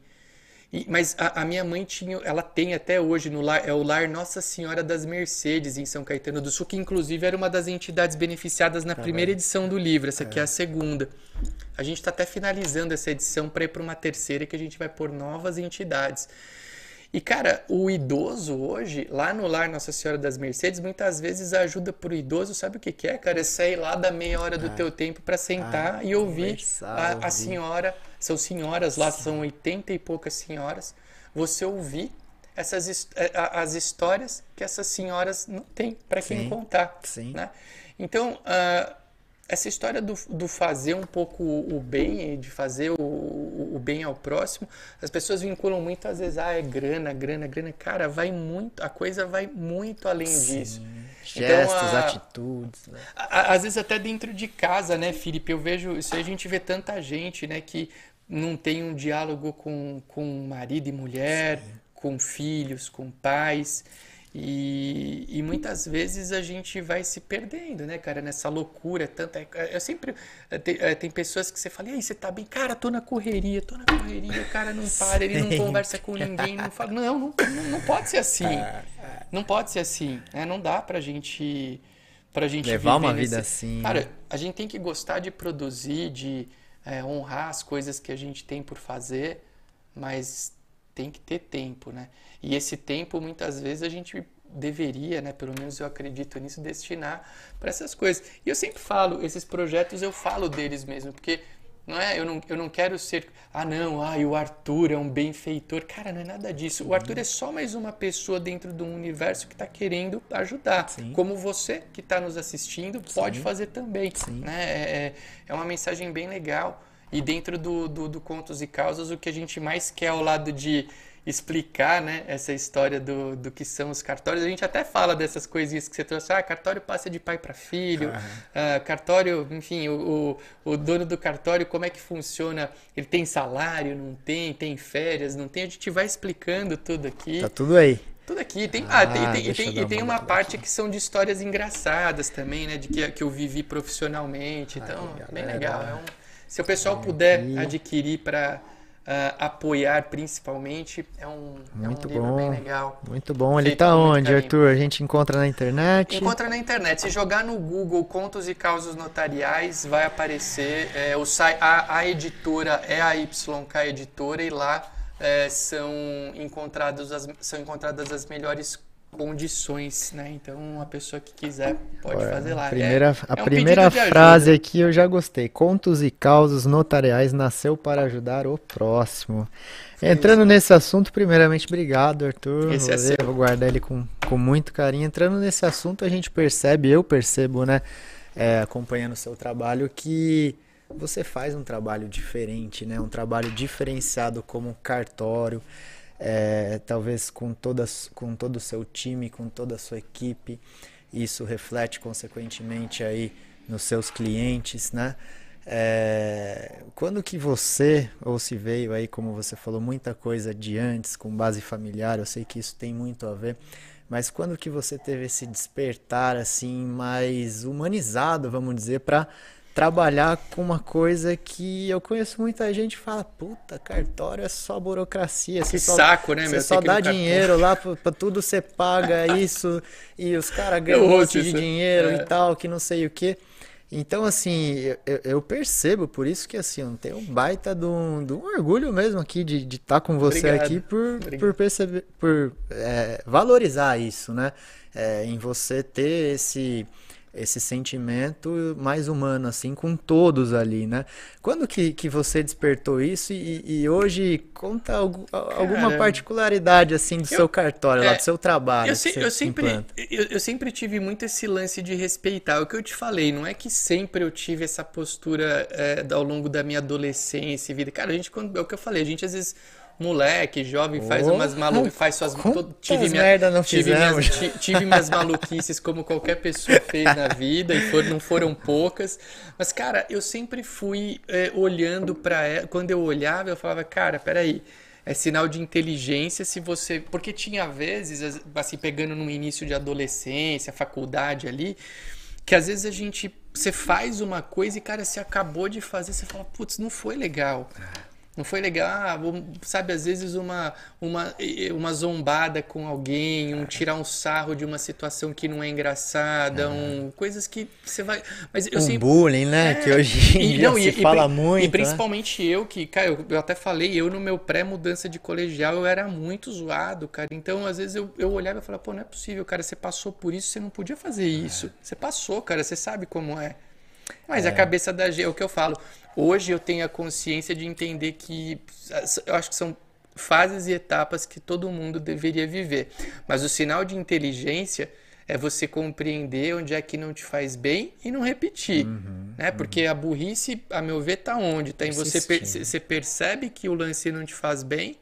[SPEAKER 5] e, mas a, a, minha mãe tinha, ela tem até hoje no lar, é o lar Nossa Senhora das Mercedes em São Caetano do Sul, que inclusive era uma das entidades beneficiadas na tá primeira bem. edição do livro. Essa aqui é, é a segunda. A gente está até finalizando essa edição para ir para uma terceira que a gente vai pôr novas entidades. E, cara, o idoso hoje, lá no Lar Nossa Senhora das Mercedes, muitas vezes a ajuda pro idoso, sabe o que, que é, cara? É sair lá da meia hora do ah, teu tempo para sentar ah, e ouvir a, a, senhora. São senhoras lá, Sim. são oitenta e poucas senhoras. Você ouvir essas é, as histórias que essas senhoras não têm para quem contar. Sim. Né? Então, uh, essa história do, do, fazer um pouco o bem, de fazer o, o, bem ao próximo, as pessoas vinculam muito, às vezes, ah, é grana, grana, grana. Cara, vai muito, a coisa vai muito além Sim. disso.
[SPEAKER 4] Gestos, então, a, atitudes. Né?
[SPEAKER 5] A, às vezes até dentro de casa, né, Felipe? Eu vejo, isso aí a gente vê tanta gente, né, que não tem um diálogo com, com marido e mulher, Sim. com filhos, com pais. E, e, muitas vezes a gente vai se perdendo, né, cara, nessa loucura. Tanta, eu sempre. Eh, tem, eh, tem pessoas que você fala, e aí, você tá bem? Cara, tô na correria, tô na correria, o cara não para, ele não conversa com ninguém, não fala. Não, não, não pode ser assim. Ah, ah. Não pode ser assim. Né? Não dá pra gente. Pra gente
[SPEAKER 4] Levar uma vida assim.
[SPEAKER 5] Cara, né? a gente tem que gostar de produzir, de é, honrar as coisas que a gente tem por fazer, mas tem que ter tempo, né? E esse tempo, muitas vezes, a gente deveria, né, pelo menos eu acredito nisso, destinar para essas coisas. E eu sempre falo, esses projetos eu falo deles mesmo, porque não é, eu não, eu não quero ser, ah não, ah, o Arthur é um benfeitor. Cara, não é nada disso. O Arthur é só mais uma pessoa dentro de um universo que está querendo ajudar. Sim. Como você que está nos assistindo pode Sim. fazer também. Sim. Né? É, é, é uma mensagem bem legal. E dentro do, do, do Contos e Causas, o que a gente mais quer ao lado de explicar né, essa história do, do que são os cartórios. A gente até fala dessas coisinhas que você trouxe. Ah, cartório passa de pai para filho. Uhum. cartório, enfim, o, o, o, dono do cartório, como é que funciona? Ele tem salário, não tem? Tem férias, não tem? A gente vai explicando tudo aqui.
[SPEAKER 4] Tá tudo aí.
[SPEAKER 5] Tudo aqui. Tem, ah, ah tem, tem, tem, e tem uma parte que são de histórias engraçadas também, né? De que, que eu vivi profissionalmente. Então, Ai, bem legal. É um, se o pessoal puder adquirir para uh, apoiar principalmente. É um,
[SPEAKER 4] muito
[SPEAKER 5] é um
[SPEAKER 4] bom,
[SPEAKER 5] bem legal.
[SPEAKER 4] Muito bom. Ele está onde, Arthur? A gente encontra na internet?
[SPEAKER 5] Encontra na internet. Se jogar no Google Contos e Causas Notariais, vai aparecer. É, o, a, a editora é a YK Editora e lá é, são, encontrados as, são encontradas as melhores condições, né? Então, a pessoa que quiser pode Olha, fazer lá.
[SPEAKER 4] A primeira, é, a é um primeira frase aqui eu já gostei. Contos e causos notariais nasceu para ajudar o próximo. Entrando nesse assunto, primeiramente, obrigado, Arthur. Esse vou, é vou guardar ele com, com muito carinho. Entrando nesse assunto, a gente percebe, eu percebo, né? É, acompanhando o seu trabalho, que você faz um trabalho diferente, né? Um trabalho diferenciado como cartório é, talvez com, todas, com todo o seu time, com toda a sua equipe. Isso reflete consequentemente aí nos seus clientes, né? É, quando que você, ou se veio aí, como você falou, muita coisa de antes, com base familiar, eu sei que isso tem muito a ver, mas quando que você teve esse despertar assim mais humanizado, vamos dizer, para trabalhar com uma coisa que eu conheço muita gente fala, puta, cartório é só burocracia.
[SPEAKER 5] Que só, saco, né?
[SPEAKER 4] Você só dá dinheiro lá pra, pra, tudo, você paga isso, e os caras ganham um monte de dinheiro é. e tal, que não sei o que. Então, assim, eu, eu, percebo, por isso que, assim, eu tenho um baita de um, de um orgulho mesmo aqui de estar tá com você Obrigado. aqui por, por perceber, por é, valorizar isso, né? É, em você ter esse esse sentimento mais humano, assim, com todos ali, né? Quando que, que você despertou isso e, e hoje conta algum, alguma particularidade, assim, do eu, seu cartório, é, lá do seu trabalho?
[SPEAKER 5] Eu, se, eu sempre, eu, eu, sempre tive muito esse lance de respeitar. O que eu te falei, não é que sempre eu tive essa postura é, ao longo da minha adolescência e vida. Cara, a gente, quando, é o que eu falei, a gente às vezes moleque, jovem, faz oh, umas maluquices, faz suas...
[SPEAKER 4] Todo, tive minha, merda não
[SPEAKER 5] tive
[SPEAKER 4] fizemos.
[SPEAKER 5] Minhas, tive minhas maluquices como qualquer pessoa fez na vida e for, não foram poucas. Mas, cara, eu sempre fui é, olhando para ela. Quando eu olhava, eu falava, cara, peraí é sinal de inteligência se você. Porque tinha vezes, assim, pegando no início de adolescência, faculdade ali, que às vezes a gente. Você faz uma coisa e, cara, você acabou de fazer, você fala, putz, não foi legal. Não foi legal, ah, sabe, às vezes uma, uma, uma zombada com alguém, um tirar um sarro de uma situação que não é engraçada, é. um, coisas que você vai. Mas eu
[SPEAKER 4] um
[SPEAKER 5] sempre,
[SPEAKER 4] bullying, né? É, que hoje em dia não, se e, fala
[SPEAKER 5] e,
[SPEAKER 4] muito.
[SPEAKER 5] E né? principalmente né? eu, que, cara, eu, eu, até falei, eu no meu pré-mudança de colegial eu era muito zoado, cara. Então, às vezes eu, eu olhava e falava, pô, não é possível, cara, você passou por isso, você não podia fazer isso. É. Você passou, cara, você sabe como é. Mas é. a cabeça da gente, é o que eu falo. Hoje eu tenho a consciência de entender que eu acho que são fases e etapas que todo mundo deveria viver. Mas o sinal de inteligência é você compreender onde é que não te faz bem e não repetir, uhum, né? Uhum. Porque a burrice, a meu ver, tá onde? Tá em você, per você percebe que o lance não te faz bem,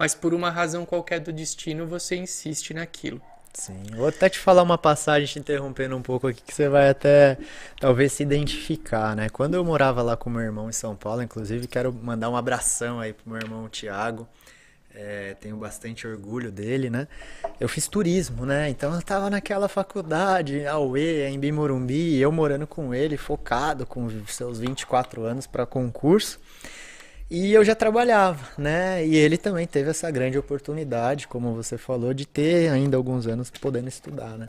[SPEAKER 5] mas por uma razão qualquer do destino você insiste naquilo.
[SPEAKER 4] Sim, vou até te falar uma passagem te interrompendo um pouco aqui que você vai até talvez se identificar, né? Quando eu morava lá com meu irmão em São Paulo, inclusive quero mandar um abração aí pro meu irmão Tiago. É, tenho bastante orgulho dele, né? Eu fiz turismo, né? Então eu tava naquela faculdade, Aue, em Bimorumbi, eu morando com ele, focado com seus 24 anos para concurso. E eu já trabalhava, né? E ele também teve essa grande oportunidade, como você falou, de ter ainda alguns anos podendo estudar, né?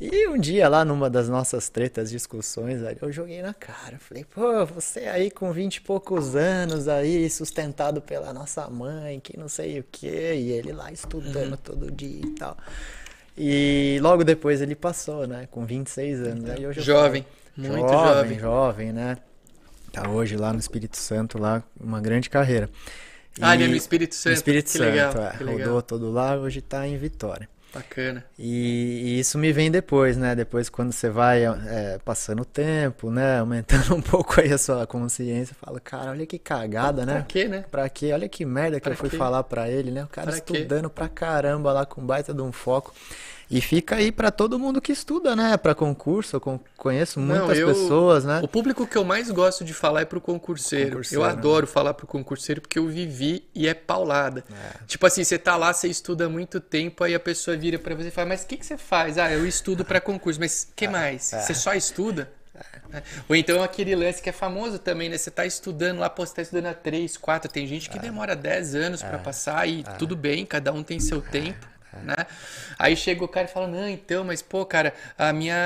[SPEAKER 4] E um dia lá numa das nossas tretas, discussões, eu joguei na cara. Falei, pô, você aí com vinte e poucos anos aí, sustentado pela nossa mãe, que não sei o quê, e ele lá estudando uhum. todo dia e tal. E logo depois ele passou, né? Com 26 anos. Aí eu já
[SPEAKER 5] jovem, muito jovem. Jovem,
[SPEAKER 4] jovem, né? Tá hoje lá no Espírito Santo, lá, uma grande carreira.
[SPEAKER 5] E ah, ele é no Espírito Santo. No
[SPEAKER 4] Espírito
[SPEAKER 5] que
[SPEAKER 4] Santo,
[SPEAKER 5] legal,
[SPEAKER 4] é.
[SPEAKER 5] Que
[SPEAKER 4] legal. Rodou todo lá, hoje tá em Vitória.
[SPEAKER 5] Bacana.
[SPEAKER 4] E, e, isso me vem depois, né? Depois quando você vai é, passando o tempo, né? Aumentando um pouco aí a sua consciência, fala, cara, olha que cagada, né?
[SPEAKER 5] Pra quê, né?
[SPEAKER 4] Pra quê? Olha que merda que pra eu fui quê? falar pra ele, né? O cara pra estudando quê? pra caramba lá com baita de um foco. E fica aí para todo mundo que estuda, né? Para concurso, eu conheço muitas Não, eu, pessoas, né?
[SPEAKER 5] O público que eu mais gosto de falar é pro concurseiro. concurseiro eu né? adoro falar pro concurseiro porque eu vivi e é paulada. É. Tipo assim, você tá lá, você estuda muito tempo, aí a pessoa vira para você e fala: "Mas o que que você faz?" "Ah, eu estudo para concurso." "Mas que é. mais? É. Você só estuda?" É. Ou então aquele lance que é famoso também, né? Você tá estudando lá, pô, você tá estudando há 3, 4, tem gente que é. demora 10 anos para passar e tudo bem, cada um tem seu tempo. Né? Aí chega o cara e fala: Não, então, mas pô, cara, a minha,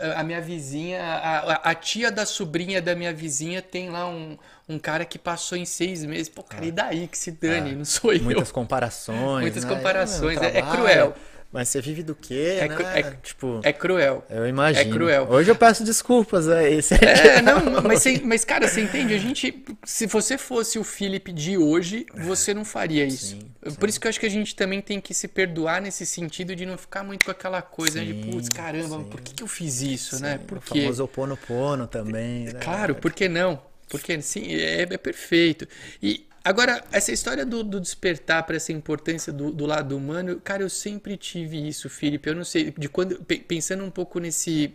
[SPEAKER 5] a, a minha vizinha, a, a, tia da sobrinha da minha vizinha tem lá um, um cara que passou em seis meses. Pô, cara, e daí que se dane? É. Não sou eu.
[SPEAKER 4] Muitas comparações.
[SPEAKER 5] Muitas
[SPEAKER 4] né?
[SPEAKER 5] comparações. É, é, cruel.
[SPEAKER 4] Mas você vive do quê, é, né?
[SPEAKER 5] É, tipo, é cruel.
[SPEAKER 4] Eu imagino.
[SPEAKER 5] É cruel.
[SPEAKER 4] Hoje eu peço desculpas aí.
[SPEAKER 5] É, não, mas, mas cara, você entende? A gente, se você fosse o Felipe de hoje, você não faria isso. Sim, sim. Por isso que eu acho que a gente também tem que se perdoar nesse sentido de não ficar muito com aquela coisa sim, de, putz, caramba, sim. por que, que eu fiz isso, né? Por
[SPEAKER 4] o famoso pono pono também.
[SPEAKER 5] Né? Claro, por que não? Porque sim, é, é perfeito. E Agora, essa história do, do despertar para essa importância do, do, lado humano, cara, eu sempre tive isso, Felipe. Eu não sei, de quando pensando um pouco nesse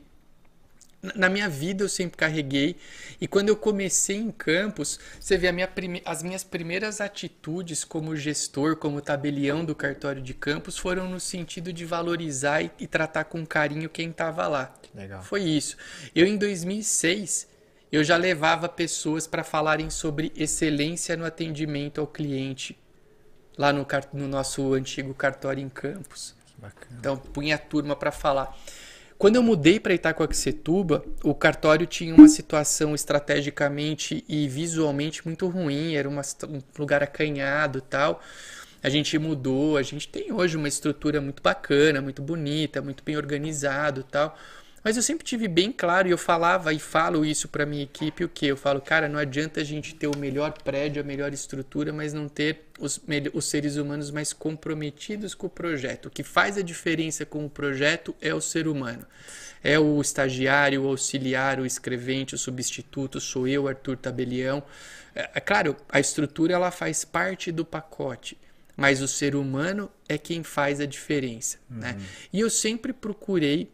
[SPEAKER 5] na minha vida eu sempre carreguei e quando eu comecei em campus, você vê minha prime... as minhas primeiras atitudes como gestor, como tabelião do cartório de campus foram no sentido de valorizar e, e tratar com carinho quem estava lá.
[SPEAKER 4] Legal.
[SPEAKER 5] Foi isso. Eu em 2006 eu já levava pessoas para falarem sobre excelência no atendimento ao cliente lá no, no nosso antigo cartório em Campos. Então, punha a turma para falar. Quando eu mudei para Itacoaxetuba, o cartório tinha uma situação estrategicamente e visualmente muito ruim, era uma, um lugar acanhado tal. A gente mudou, a gente tem hoje uma estrutura muito bacana, muito bonita, muito bem organizado tal. Mas eu sempre tive bem claro e eu falava e falo isso para minha equipe o que eu falo, cara, não adianta a gente ter o melhor prédio, a melhor estrutura, mas não ter os, os seres humanos mais comprometidos com o projeto. O que faz a diferença com o projeto é o ser humano. É o estagiário, o auxiliar, o escrevente, o substituto, sou eu, Arthur Tabelião. É, é claro, a estrutura ela faz parte do pacote, mas o ser humano é quem faz a diferença. Né? Uhum. Né? E eu sempre procurei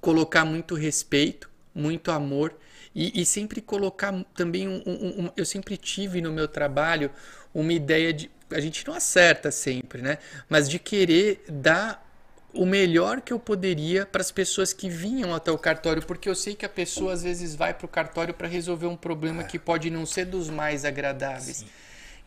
[SPEAKER 5] colocar muito respeito, muito amor e, e sempre colocar também um, um, um, eu sempre tive no meu trabalho uma ideia de a gente não acerta sempre, né? Mas de querer dar o melhor que eu poderia para as pessoas que vinham até o cartório, porque eu sei que a pessoa às vezes vai para o cartório para resolver um problema é. que pode não ser dos mais agradáveis. Sim.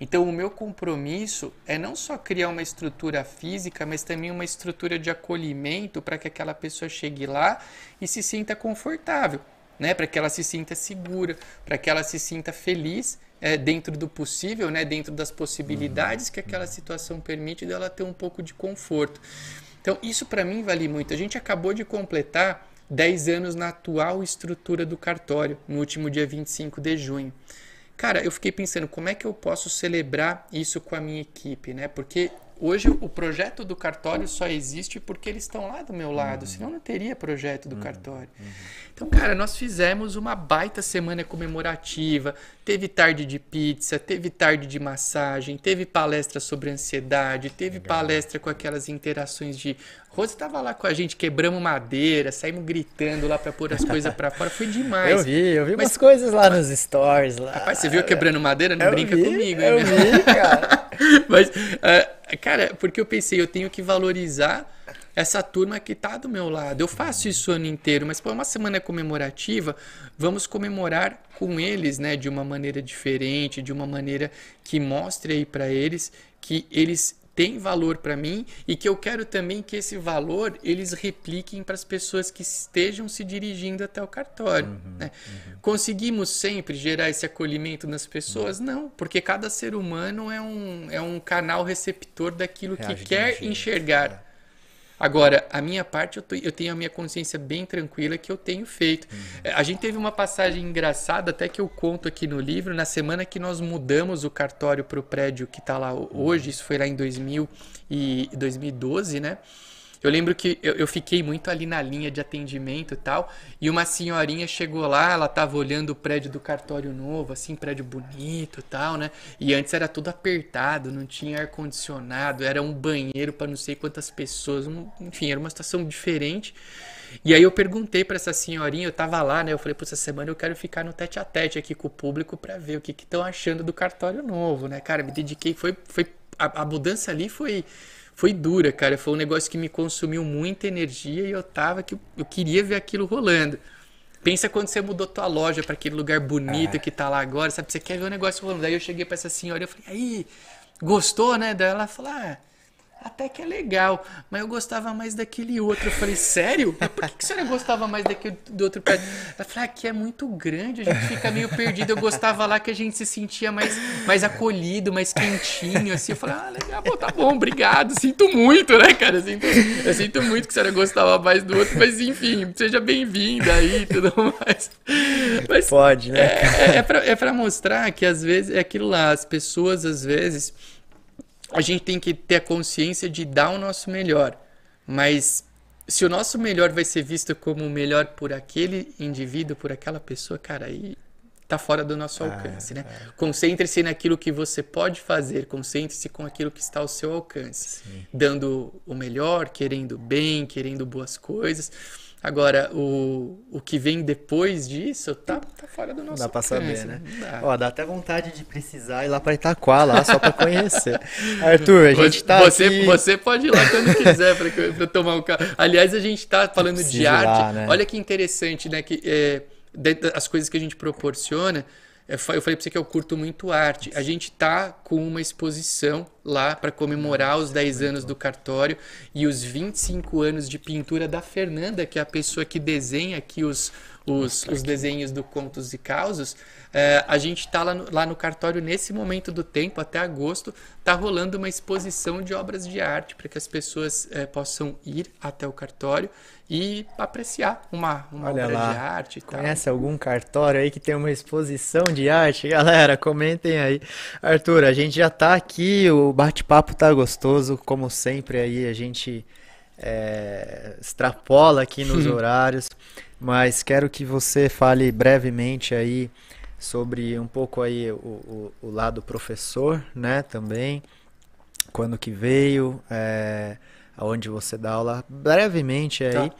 [SPEAKER 5] Então, o meu compromisso é não só criar uma estrutura física, mas também uma estrutura de acolhimento para que aquela pessoa chegue lá e se sinta confortável, né? Para que ela se sinta segura, para que ela se sinta feliz é, dentro do possível, né? Dentro das possibilidades que aquela situação permite dela ter um pouco de conforto. Então, isso para mim vale muito. A gente acabou de completar 10 anos na atual estrutura do cartório, no último dia 25 de junho. Cara, eu fiquei pensando como é que eu posso celebrar isso com a minha equipe, né? Porque hoje o projeto do cartório só existe porque eles estão lá do meu lado, uhum. senão não teria projeto do uhum. cartório. Uhum. Então, cara, nós fizemos uma baita semana comemorativa, teve tarde de pizza, teve tarde de massagem, teve palestra sobre ansiedade, teve Legal. palestra com aquelas interações de Rose estava lá com a gente, quebramos madeira, saímos gritando lá para pôr as coisas para fora. Foi demais.
[SPEAKER 4] Eu vi, eu vi Mas, umas coisas lá nos stories. Lá.
[SPEAKER 5] Rapaz, você viu quebrando madeira? Não
[SPEAKER 4] eu
[SPEAKER 5] brinca
[SPEAKER 4] vi,
[SPEAKER 5] comigo,
[SPEAKER 4] eu
[SPEAKER 5] hein?
[SPEAKER 4] Vi, cara.
[SPEAKER 5] Mas, uh, cara, porque eu pensei, eu tenho que valorizar essa turma que está do meu lado. Eu faço isso o ano inteiro, mas por uma semana comemorativa, vamos comemorar com eles, né, de uma maneira diferente, de uma maneira que mostre aí para eles que eles tem valor para mim e que eu quero também que esse valor eles repliquem para as pessoas que estejam se dirigindo até o cartório. Uhum, né? uhum. Conseguimos sempre gerar esse acolhimento nas pessoas? Uhum. Não, porque cada ser humano é um, é um canal receptor daquilo Reage que quer enxergar. É. Agora, a minha parte, eu, tô, eu, tenho a minha consciência bem tranquila que eu tenho feito. Uhum. É, a gente teve uma passagem engraçada, até que eu conto aqui no livro, na semana que nós mudamos o cartório para o prédio que está lá hoje, isso foi lá em 2000 e 2012, né? Eu lembro que eu, eu, fiquei muito ali na linha de atendimento e tal, e uma senhorinha chegou lá, ela tava olhando o prédio do cartório novo, assim, prédio bonito e tal, né? E antes era tudo apertado, não tinha ar-condicionado, era um banheiro para não sei quantas pessoas, um, enfim, era uma situação diferente. E aí eu perguntei para essa senhorinha, eu tava lá, né? Eu falei, pô, essa semana eu quero ficar no tete a tete aqui com o público para ver o que estão achando do cartório novo, né? Cara, me dediquei, foi, foi a, a mudança ali foi foi dura, cara. Foi um negócio que me consumiu muita energia e eu tava que eu queria ver aquilo rolando. Pensa quando você mudou tua loja para aquele lugar bonito é. que tá lá agora, sabe? Você quer ver o negócio rolando. Daí eu cheguei para essa senhora e eu falei: "Aí, gostou, né?" Daí ela falou: "Ah, até que é legal, mas eu gostava mais daquele outro. Eu falei, sério? Mas por que, que você não gostava mais daquele do outro prédio? Ela falou, aqui é muito grande, a gente fica meio perdido. Eu gostava lá que a gente se sentia mais, mais acolhido, mais quentinho, assim. Eu falei, ah, legal, pô, tá bom, obrigado. Sinto muito, né, cara? Eu sinto, eu sinto muito que você não gostava mais do outro, mas enfim, seja bem-vinda aí e tudo mais.
[SPEAKER 4] Mas, Pode, né?
[SPEAKER 5] É, é, é, pra, é pra mostrar que às vezes é aquilo lá, as pessoas às vezes a gente tem que ter a consciência de dar o nosso melhor. Mas se o nosso melhor vai ser visto como o melhor por aquele indivíduo, por aquela pessoa, cara, aí tá fora do nosso ah, alcance, né? É. Concentre-se naquilo que você pode fazer, concentre-se com aquilo que está ao seu alcance, Sim. dando o melhor, querendo bem, querendo boas coisas. Agora, o, o que vem depois disso tá, tá fora do nosso
[SPEAKER 4] Dá pra saber, né? Dá. Ó, dá até vontade de precisar ir lá pra Itaquá, lá, só pra conhecer. Arthur, a gente tá
[SPEAKER 5] você,
[SPEAKER 4] aqui...
[SPEAKER 5] Você pode ir lá quando quiser pra, pra tomar um carro. Aliás, a gente tá falando de arte. Lá, né? Olha que interessante, né? Que, é, as coisas que a gente proporciona eu falei para você que eu curto muito arte. A gente tá com uma exposição lá para comemorar os 10 anos do cartório e os 25 anos de pintura da Fernanda, que é a pessoa que desenha aqui os, os, os desenhos do Contos e Causos. É, a gente está lá, no, lá no cartório nesse momento do tempo, até agosto, está rolando uma exposição de obras de arte para que as pessoas é, possam ir até o cartório e apreciar uma, uma obra lá. de arte.
[SPEAKER 4] Conhece algum cartório aí que tem uma exposição de arte? Galera, comentem aí. Arthur, a gente já está aqui, o bate-papo tá gostoso, como sempre aí a gente é, extrapola aqui nos horários, mas quero que você fale brevemente aí sobre um pouco aí o, o, o lado professor, né, também, quando que veio, é, aonde você dá aula, brevemente aí, tá.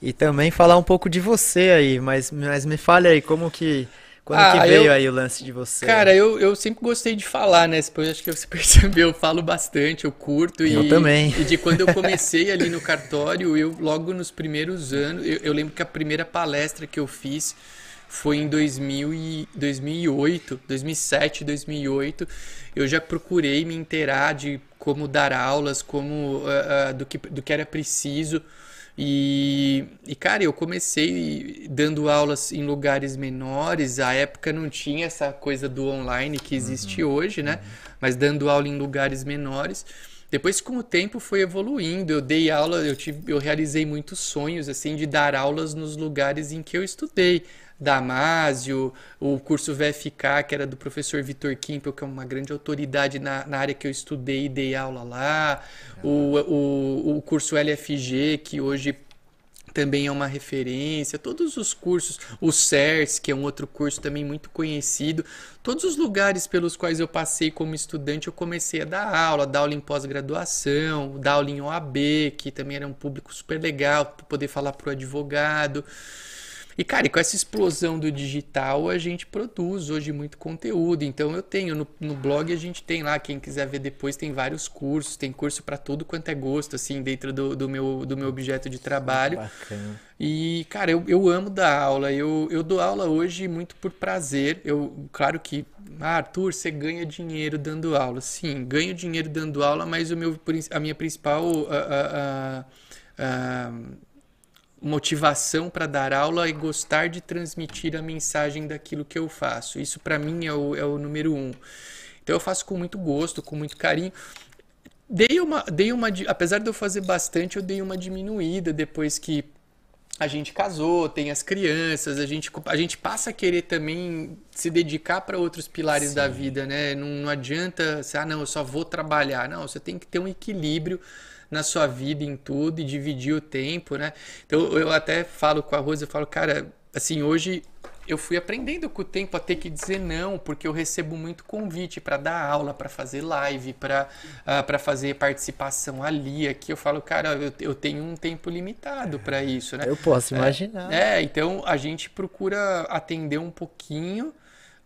[SPEAKER 4] e também falar um pouco de você aí, mas, mas me fale aí, como que quando ah, que veio eu, aí o lance de você?
[SPEAKER 5] Cara, eu, eu sempre gostei de falar, né? Depois acho que você percebeu, eu falo bastante, eu curto.
[SPEAKER 4] Eu e, também.
[SPEAKER 5] E de quando eu comecei ali no cartório, eu logo nos primeiros anos, eu, eu lembro que a primeira palestra que eu fiz foi em 2000 e 2008, 2007, 2008. Eu já procurei me inteirar de como dar aulas, como uh, uh, do, que, do que era preciso. E, e, cara, eu comecei dando aulas em lugares menores. A época não tinha essa coisa do online que existe uhum. hoje, né? Uhum. Mas dando aula em lugares menores. Depois, com o tempo, foi evoluindo. Eu dei aula, eu, tive, eu realizei muitos sonhos, assim, de dar aulas nos lugares em que eu estudei. Damásio, o curso VFK, que era do professor Vitor Kimpel, que é uma grande autoridade na, na área que eu estudei e dei aula lá. O, o, o curso LFG, que hoje também é uma referência, todos os cursos, o CERS, que é um outro curso também muito conhecido, todos os lugares pelos quais eu passei como estudante, eu comecei a dar aula, dar aula em pós-graduação, dar aula em OAB, que também era um público super legal, poder falar para o advogado. E, cara, e com essa explosão do digital, a gente produz hoje muito conteúdo. Então, eu tenho no, no blog, a gente tem lá, quem quiser ver depois, tem vários cursos, tem curso para tudo quanto é gosto, assim, dentro do, do, meu, do meu objeto de trabalho. Bacana. E, cara, eu, eu amo dar aula. Eu, eu dou aula hoje muito por prazer. Eu, claro que, ah, Arthur, você ganha dinheiro dando aula. Sim, ganho dinheiro dando aula, mas o meu, a minha principal. Uh, uh, uh, motivação para dar aula e gostar de transmitir a mensagem daquilo que eu faço. Isso para mim é o, é o número um. Então eu faço com muito gosto, com muito carinho. Dei uma, dei uma, apesar de eu fazer bastante, eu dei uma diminuída depois que a gente casou, tem as crianças, a gente, a gente passa a querer também se dedicar para outros pilares Sim. da vida, né? Não, não adianta, ah, não, eu só vou trabalhar. Não, você tem que ter um equilíbrio na sua vida em tudo e dividir o tempo, né? Então eu até falo com a Rosa, eu falo, cara, assim, hoje eu fui aprendendo com o tempo a ter que dizer não, porque eu recebo muito convite para dar aula, para fazer live, para uh, ah, fazer participação ali, aqui. Eu falo, cara, eu, eu tenho um tempo limitado para isso, né?
[SPEAKER 4] Eu posso imaginar.
[SPEAKER 5] É, é, então a gente procura atender um pouquinho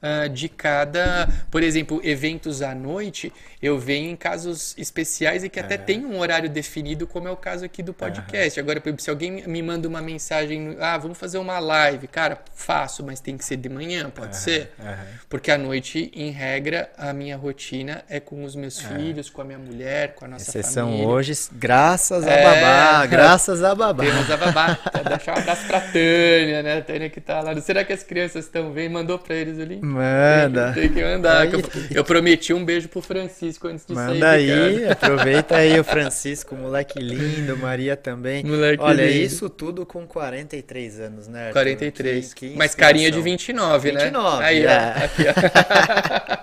[SPEAKER 5] uh, de cada, por exemplo, eventos à noite, eu venho em casos especiais e que até tem um horário definido, como é o caso aqui do podcast. Agora, por exemplo, se alguém me manda uma mensagem, ah, vamos fazer uma live, cara, faço, mas tem que ser de manhã, pode ser? Porque à noite, em regra, a minha rotina é com os meus filhos, com a minha mulher, com a nossa
[SPEAKER 4] Exceção
[SPEAKER 5] família.
[SPEAKER 4] hoje, graças a é, babá, graças a babá.
[SPEAKER 5] Temos a babá. Deixar um abraço pra Tânia, né? A Tânia que tá lá. Será que as crianças estão vendo? Mandou pra eles ali?
[SPEAKER 4] Manda.
[SPEAKER 5] Tem que, tem que mandar. Aí, eu, eu, prometi um beijo pro Francisco antes de
[SPEAKER 4] Manda
[SPEAKER 5] sair.
[SPEAKER 4] Manda aí, aproveita aí o Francisco, moleque lindo, Maria também. Moleque Olha, lindo. isso tudo com 43 anos, né? Arthur?
[SPEAKER 5] 43. Que, que Mas carinha de 29, 29 né?
[SPEAKER 4] 29. Aí, é. ó. Aqui, ó.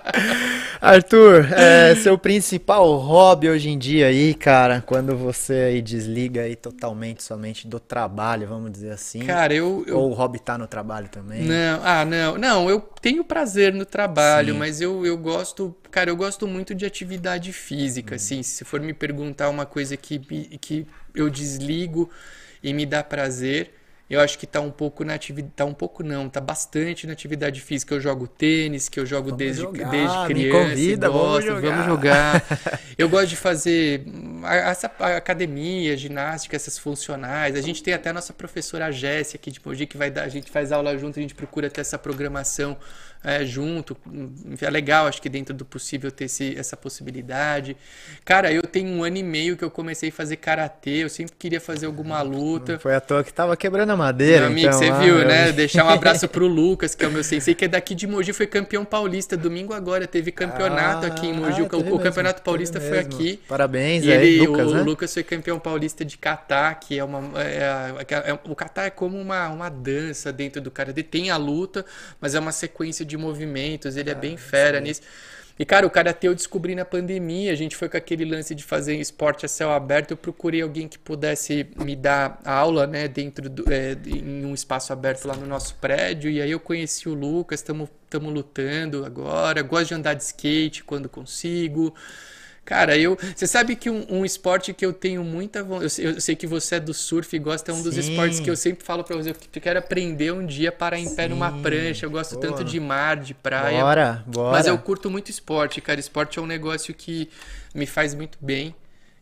[SPEAKER 4] Arthur, é, seu principal hobby hoje em dia aí, cara, quando você aí desliga aí totalmente somente do trabalho, vamos dizer assim.
[SPEAKER 5] Cara, eu. eu...
[SPEAKER 4] Ou o hobby tá no trabalho também?
[SPEAKER 5] Não, ah, não. Não, eu tenho prazer no trabalho, Sim. mas eu, eu gosto. Cara, eu gosto muito de atividade física, hum. assim. Se for me perguntar uma coisa que, que eu desligo e me dá prazer eu acho que está um pouco na atividade, tá um pouco não, está bastante na atividade física. Eu jogo tênis, que eu jogo desde, jogar, desde criança.
[SPEAKER 4] Convida, gosto, vamos jogar.
[SPEAKER 5] Vamos jogar. eu gosto de fazer essa academia, ginástica, essas funcionais. A gente tem até a nossa professora Jéssica aqui de Mogi que vai dar, a gente faz aula junto, a gente procura ter essa programação é, junto. É legal, acho que dentro do possível ter esse, essa possibilidade. Cara, eu tenho um ano e meio que eu comecei a fazer karatê, eu sempre queria fazer alguma luta.
[SPEAKER 4] Foi à toa que tava quebrando a madeira.
[SPEAKER 5] Meu amigo, então, você viu, né? Deixar um abraço pro Lucas, que é o meu sensei, que é daqui de Mogi, foi campeão paulista. Domingo agora teve campeonato ah, aqui em Mogi. Ah, o, campeonato paulista foi aqui.
[SPEAKER 4] Parabéns,
[SPEAKER 5] e
[SPEAKER 4] aí,
[SPEAKER 5] ele,
[SPEAKER 4] Lucas,
[SPEAKER 5] o,
[SPEAKER 4] né?
[SPEAKER 5] Lucas foi campeão paulista de kata, que é uma. É, é, é, o kata é como uma, uma dança dentro do karatê. Tem a luta, mas é uma sequência de movimentos ele é bem fera sim. nisso. E, cara, o Karatê eu descobri na pandemia. A gente foi com aquele lance de fazer esporte a céu aberto. Eu procurei alguém que pudesse me dar aula, né, dentro do, é, em um espaço aberto lá no nosso prédio. E aí eu conheci o Lucas, estamos lutando agora. Gosto de andar de skate quando consigo. Cara, eu. Você sabe que um, um, esporte que eu tenho muita vontade. Eu, eu, sei que você é do surf e gosta, é um dos Sim. esportes que eu sempre falo pra você. Eu quero aprender um dia para em pé numa prancha. Eu gosto Boa. tanto de mar, de praia.
[SPEAKER 4] Bora, bora.
[SPEAKER 5] Mas eu curto muito esporte, cara. Esporte é um negócio que me faz muito bem.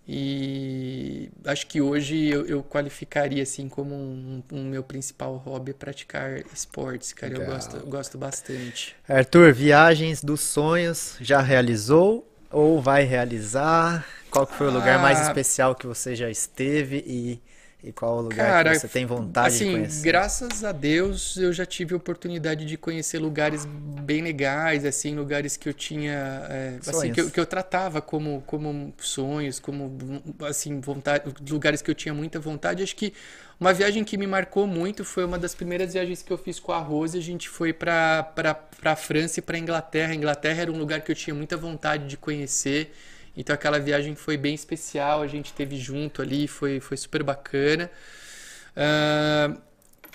[SPEAKER 5] E acho que hoje eu, eu qualificaria assim como um, um, meu principal hobby é praticar esportes, cara. Legal. Eu gosto, eu gosto bastante.
[SPEAKER 4] Arthur, viagens dos sonhos já realizou ou vai realizar? Qual foi o lugar ah, mais especial que você já esteve e e qual o lugar Cara, que você tem vontade assim, de conhecer?
[SPEAKER 5] Graças a Deus eu já tive a oportunidade de conhecer lugares bem legais, assim, lugares que eu tinha, é, assim, que eu, que eu, tratava como, como sonhos, como, assim, vontade, lugares que eu tinha muita vontade. Acho que uma viagem que me marcou muito foi uma das primeiras viagens que eu fiz com a Rose. A gente foi para para França e para Inglaterra. A Inglaterra era um lugar que eu tinha muita vontade de conhecer. Então aquela viagem foi bem especial, a gente teve junto ali, foi, foi super bacana. Uh,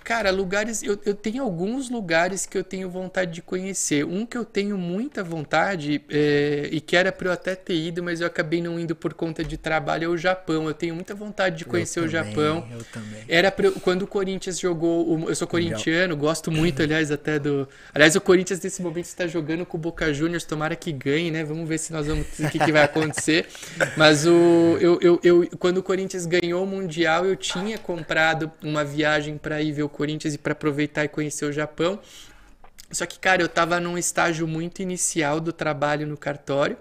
[SPEAKER 5] Cara, lugares. Eu, eu tenho alguns lugares que eu tenho vontade de conhecer. Um que eu tenho muita vontade, é, e que era para eu até ter ido, mas eu acabei não indo por conta de trabalho, é o Japão. Eu tenho muita vontade de conhecer
[SPEAKER 4] eu
[SPEAKER 5] o
[SPEAKER 4] também,
[SPEAKER 5] Japão.
[SPEAKER 4] Eu também.
[SPEAKER 5] Era pra, quando o Corinthians jogou. O, eu sou corintiano, gosto muito, aliás, até do. Aliás, o Corinthians nesse momento está jogando com o Boca Juniors, tomara que ganhe, né? Vamos ver se nós vamos. O que, que vai acontecer. Mas o, eu, eu, eu, quando o Corinthians ganhou o Mundial, eu tinha comprado uma viagem para ir ver o Corinthians e para aproveitar e conhecer o Japão. Só que, cara, eu estava num estágio muito inicial do trabalho no cartório.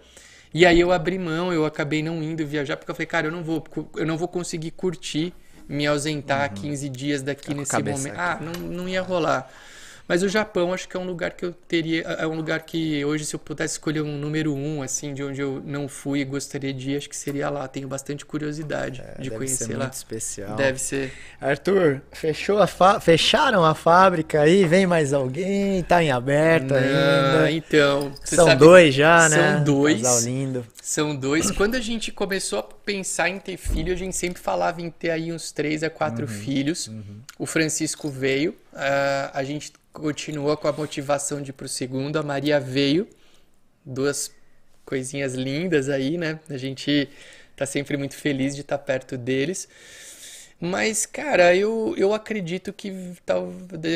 [SPEAKER 5] E aí eu abri mão, eu acabei não indo viajar, porque eu falei, cara, eu não vou, eu não vou conseguir curtir, me ausentar uhum. 15 dias daqui nesse momento. Aqui. Ah, não, não ia rolar. Mas o Japão acho que é um lugar que eu teria. É um lugar que hoje, se eu pudesse escolher um número um, assim, de onde eu não fui e gostaria de ir, acho que seria lá. Tenho bastante curiosidade é, de
[SPEAKER 4] deve
[SPEAKER 5] conhecer
[SPEAKER 4] ser
[SPEAKER 5] lá.
[SPEAKER 4] Muito especial.
[SPEAKER 5] Deve ser.
[SPEAKER 4] Arthur, fechou a fa... fecharam a fábrica aí? Vem mais alguém? Tá em aberto não, ainda?
[SPEAKER 5] Então.
[SPEAKER 4] São sabe, dois já, né?
[SPEAKER 5] São dois.
[SPEAKER 4] Casal lindo.
[SPEAKER 5] São dois. Quando a gente começou a pensar em ter filho, a gente sempre falava em ter aí uns três a quatro uhum, filhos. Uhum. O Francisco veio. Uh, a gente continuou com a motivação de ir pro segundo. A Maria veio. Duas coisinhas lindas aí, né? A gente tá sempre muito feliz de estar tá perto deles. Mas, cara, eu, eu acredito que tal,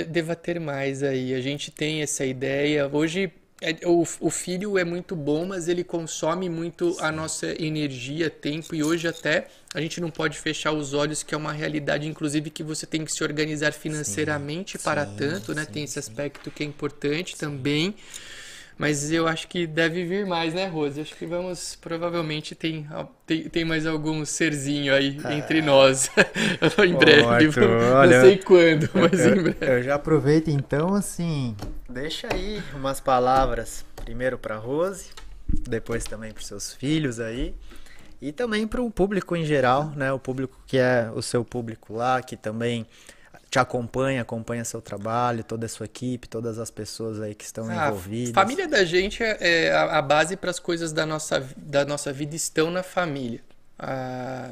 [SPEAKER 5] deva ter mais aí. A gente tem essa ideia. Hoje é, o, o filho é muito bom, mas ele consome muito a nossa energia, tempo, e hoje até a gente não pode fechar os olhos que é uma realidade, inclusive, que você tem que se organizar financeiramente sim, para sim, tanto, né? Sim, tem esse aspecto que é importante também. Mas eu acho que deve vir mais, né, Rose? Acho que vamos. Provavelmente tem, tem, tem mais algum serzinho aí ah. entre nós. em breve. Arthur, olha, não sei quando, mas
[SPEAKER 4] eu,
[SPEAKER 5] em breve.
[SPEAKER 4] Eu já aproveito então, assim. Deixa aí umas palavras. Primeiro para Rose, depois também para seus filhos aí. E também para o público em geral, né? O público que é o seu público lá, que também te acompanha, acompanha seu trabalho, toda a sua equipe, todas as pessoas aí que estão ah, envolvidas.
[SPEAKER 5] A família da gente é, é a, base para as coisas da nossa, da nossa vida estão na família. A,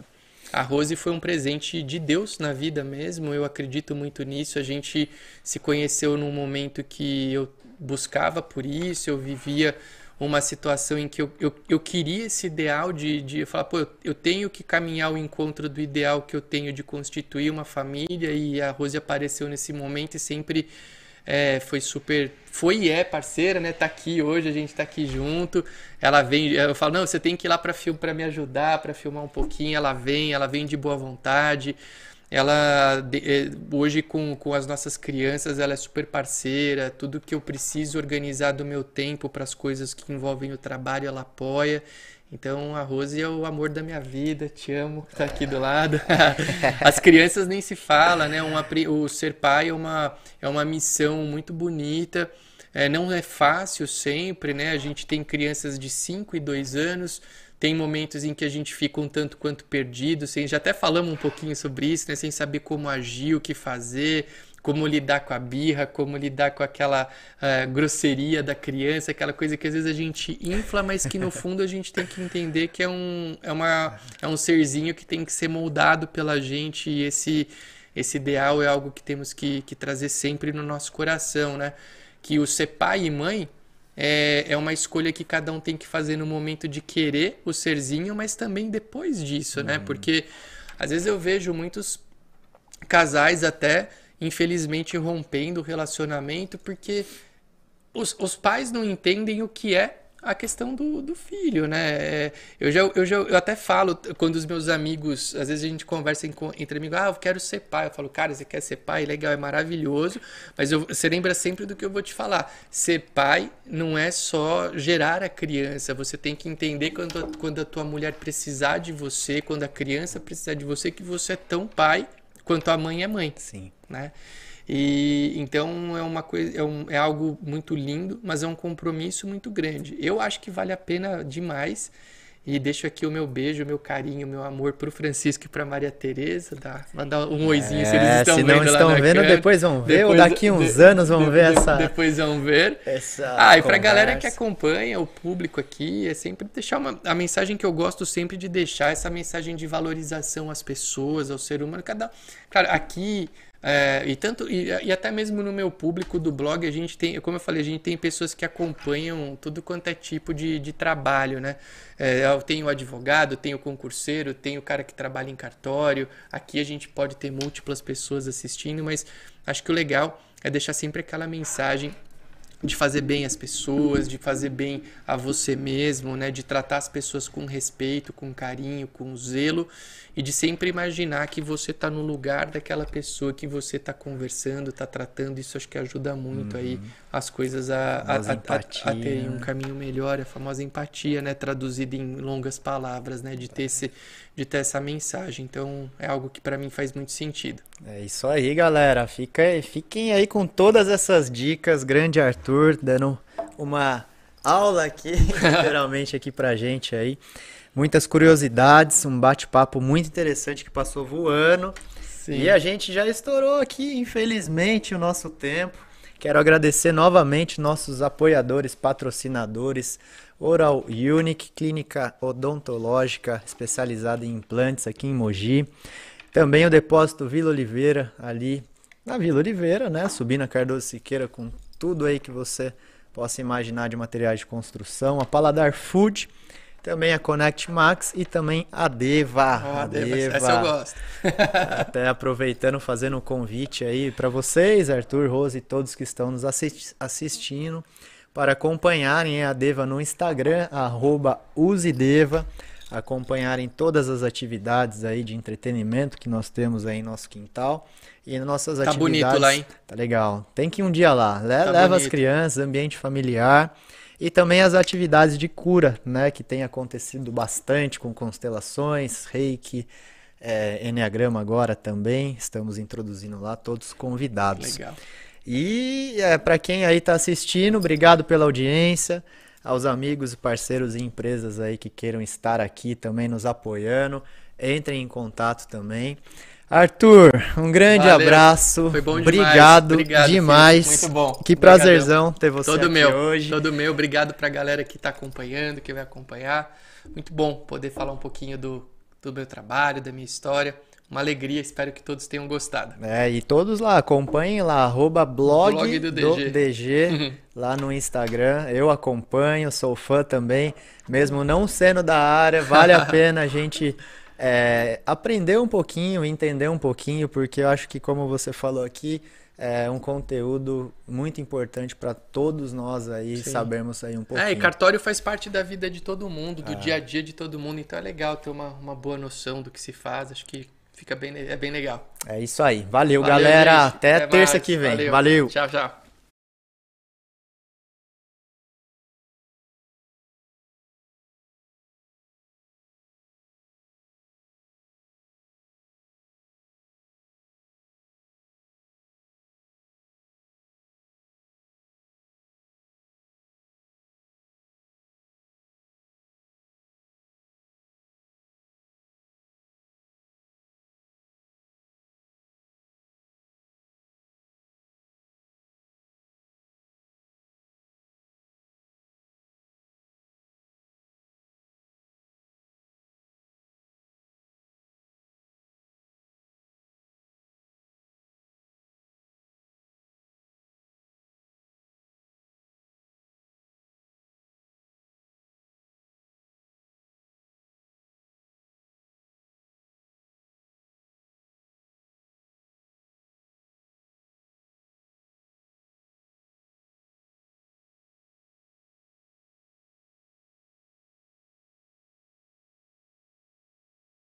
[SPEAKER 5] a Rose foi um presente de Deus na vida mesmo, eu acredito muito nisso. A gente se conheceu num momento que eu buscava por isso, eu vivia uma situação em que eu, eu, eu queria esse ideal de, de falar, pô, eu, eu tenho que caminhar ao encontro do ideal que eu tenho de constituir uma família e a Rose apareceu nesse momento e sempre é, foi super, foi e é parceira, né? Tá aqui hoje, a gente tá aqui junto. Ela vem, eu falo, não, você tem que ir lá para para me ajudar, para filmar um pouquinho. Ela vem, ela vem de boa vontade ela eh, hoje com, com as nossas crianças ela é super parceira. Tudo que eu preciso organizar do meu tempo para as coisas que envolvem o trabalho ela apoia. Então a Rose é o amor da minha vida. Te amo tá aqui do lado. As crianças nem se fala né? Uma, o ser pai é uma é uma missão muito bonita. É, não é fácil sempre né? A gente tem crianças de 5 e 2 anos tem momentos em que a gente fica um tanto quanto perdido, sem, já até falamos um pouquinho sobre isso, né? Sem saber como agir, o que fazer, como lidar com a birra, como lidar com aquela uh, grosseria da criança, aquela coisa que às vezes a gente infla, mas que no fundo a gente tem que entender que é um, é uma, é um serzinho que tem que ser moldado pela gente e esse, esse ideal é algo que temos que, que trazer sempre no nosso coração, né? Que o ser pai e mãe é, é uma escolha que cada um tem que fazer no momento de querer o serzinho, mas também depois disso, né? Uhum. Porque às vezes eu vejo muitos casais até, infelizmente, rompendo o relacionamento porque os, os pais não entendem o que é a questão do, do filho, né? Eu já, eu já eu até falo, quando os meus amigos, às vezes a gente conversa entre amigos, ah, eu quero ser pai. Eu falo, cara, você quer ser pai? Legal, é maravilhoso, mas eu, você lembra sempre do que eu vou te falar. Ser pai não é só gerar a criança, você tem que entender quando, quando a tua mulher precisar de você, quando a criança precisar de você, que você é tão pai quanto a mãe é mãe.
[SPEAKER 4] Sim.
[SPEAKER 5] Né? E então é uma coisa, é, um, é algo muito lindo, mas é um compromisso muito grande. Eu acho que vale a pena demais. E deixo aqui o meu beijo, o meu carinho, o meu amor pro Francisco e pra Maria Tereza, tá? Mandar um oizinho é, se eles estão
[SPEAKER 4] se
[SPEAKER 5] vendo.
[SPEAKER 4] Se não estão vendo, câmera. depois vão ver, depois, ou daqui uns de, anos vão de, ver de, essa.
[SPEAKER 5] Depois vão ver.
[SPEAKER 4] Essa
[SPEAKER 5] ah, e pra galera que acompanha, o público aqui, é sempre deixar uma. A mensagem que eu gosto sempre de deixar, essa mensagem de valorização às pessoas, ao ser humano. Cada. Cara, aqui é, e tanto e, e, até mesmo no meu público do blog a gente tem, como eu falei, a gente tem pessoas que acompanham tudo quanto é tipo de, de trabalho, né? É, eu tenho advogado, tenho concurseiro, tenho cara que trabalha em cartório. Aqui a gente pode ter múltiplas pessoas assistindo, mas acho que o legal é deixar sempre aquela mensagem de fazer bem as pessoas, de fazer bem a você mesmo, né? De tratar as pessoas com respeito, com carinho, com zelo e de sempre imaginar que você está no lugar daquela pessoa que você está conversando, está tratando. Isso acho que ajuda muito uhum. aí as coisas a, a, a, a, terem um caminho melhor, a famosa empatia, né? Traduzida em longas palavras, né? De ter, esse, de ter essa mensagem. Então é algo que para mim faz muito sentido.
[SPEAKER 4] É isso aí, galera. Fica, fiquem aí com todas essas dicas. Grande Arthur dando uma aula aqui, literalmente aqui pra gente aí muitas curiosidades, um bate-papo muito interessante que passou voando. Sim. E a gente já estourou aqui, infelizmente, o nosso tempo. Quero agradecer novamente nossos apoiadores, patrocinadores, Oral Unique, clínica odontológica especializada em implantes aqui em Mogi. Também o depósito Vila Oliveira, ali na Vila Oliveira, né? Subindo a Cardoso Siqueira com tudo aí que você possa imaginar de materiais de construção. A Paladar Food, também a Connect Max e também a Deva.
[SPEAKER 5] Oh, a Deva, Deva. Essa eu gosto.
[SPEAKER 4] Até aproveitando, fazendo um convite aí para vocês, Arthur, Rose e todos que estão nos assistindo, para acompanharem a Deva no Instagram, arroba usedeva, acompanharem todas as atividades aí de entretenimento que nós temos aí em nosso quintal. E nossas
[SPEAKER 5] tá
[SPEAKER 4] atividades.
[SPEAKER 5] Tá bonito lá, hein?
[SPEAKER 4] Tá legal. Tem que ir um dia lá. Le tá leva bonito. as crianças, ambiente familiar. E também as atividades de cura, né, que tem acontecido bastante com constelações, reiki, é, Enneagrama agora também, estamos introduzindo lá, todos convidados.
[SPEAKER 5] Legal.
[SPEAKER 4] E é, para quem aí está assistindo, obrigado pela audiência, aos amigos e parceiros e empresas aí que queiram estar aqui também nos apoiando, entrem em contato também. Arthur, um grande Valeu. abraço. Foi bom demais. Obrigado, Obrigado demais. Muito bom. Que prazerzão ter você
[SPEAKER 5] todo
[SPEAKER 4] aqui
[SPEAKER 5] meu,
[SPEAKER 4] hoje.
[SPEAKER 5] Todo meu. Obrigado pra galera que tá acompanhando, que vai acompanhar. Muito bom poder falar um pouquinho do, do meu trabalho, da minha história. Uma alegria, espero que todos tenham gostado.
[SPEAKER 4] É, e todos lá, acompanhem lá, arroba blog, blog do DG, do DG lá no Instagram. Eu acompanho, sou fã também, mesmo não sendo da área, vale a pena a gente é, aprender um pouquinho, entender um pouquinho, porque eu acho que, como você falou aqui, é um conteúdo muito importante para todos nós aí Sim. sabermos aí um pouquinho.
[SPEAKER 5] É, e cartório faz parte da vida de todo mundo, do ah. dia a dia de todo mundo, então é legal ter uma, uma boa noção do que se faz, acho que fica bem, é bem legal.
[SPEAKER 4] É isso aí. Valeu, Valeu galera. Gente. Até, Até terça mais. que vem. Valeu. Valeu.
[SPEAKER 5] Tchau, tchau.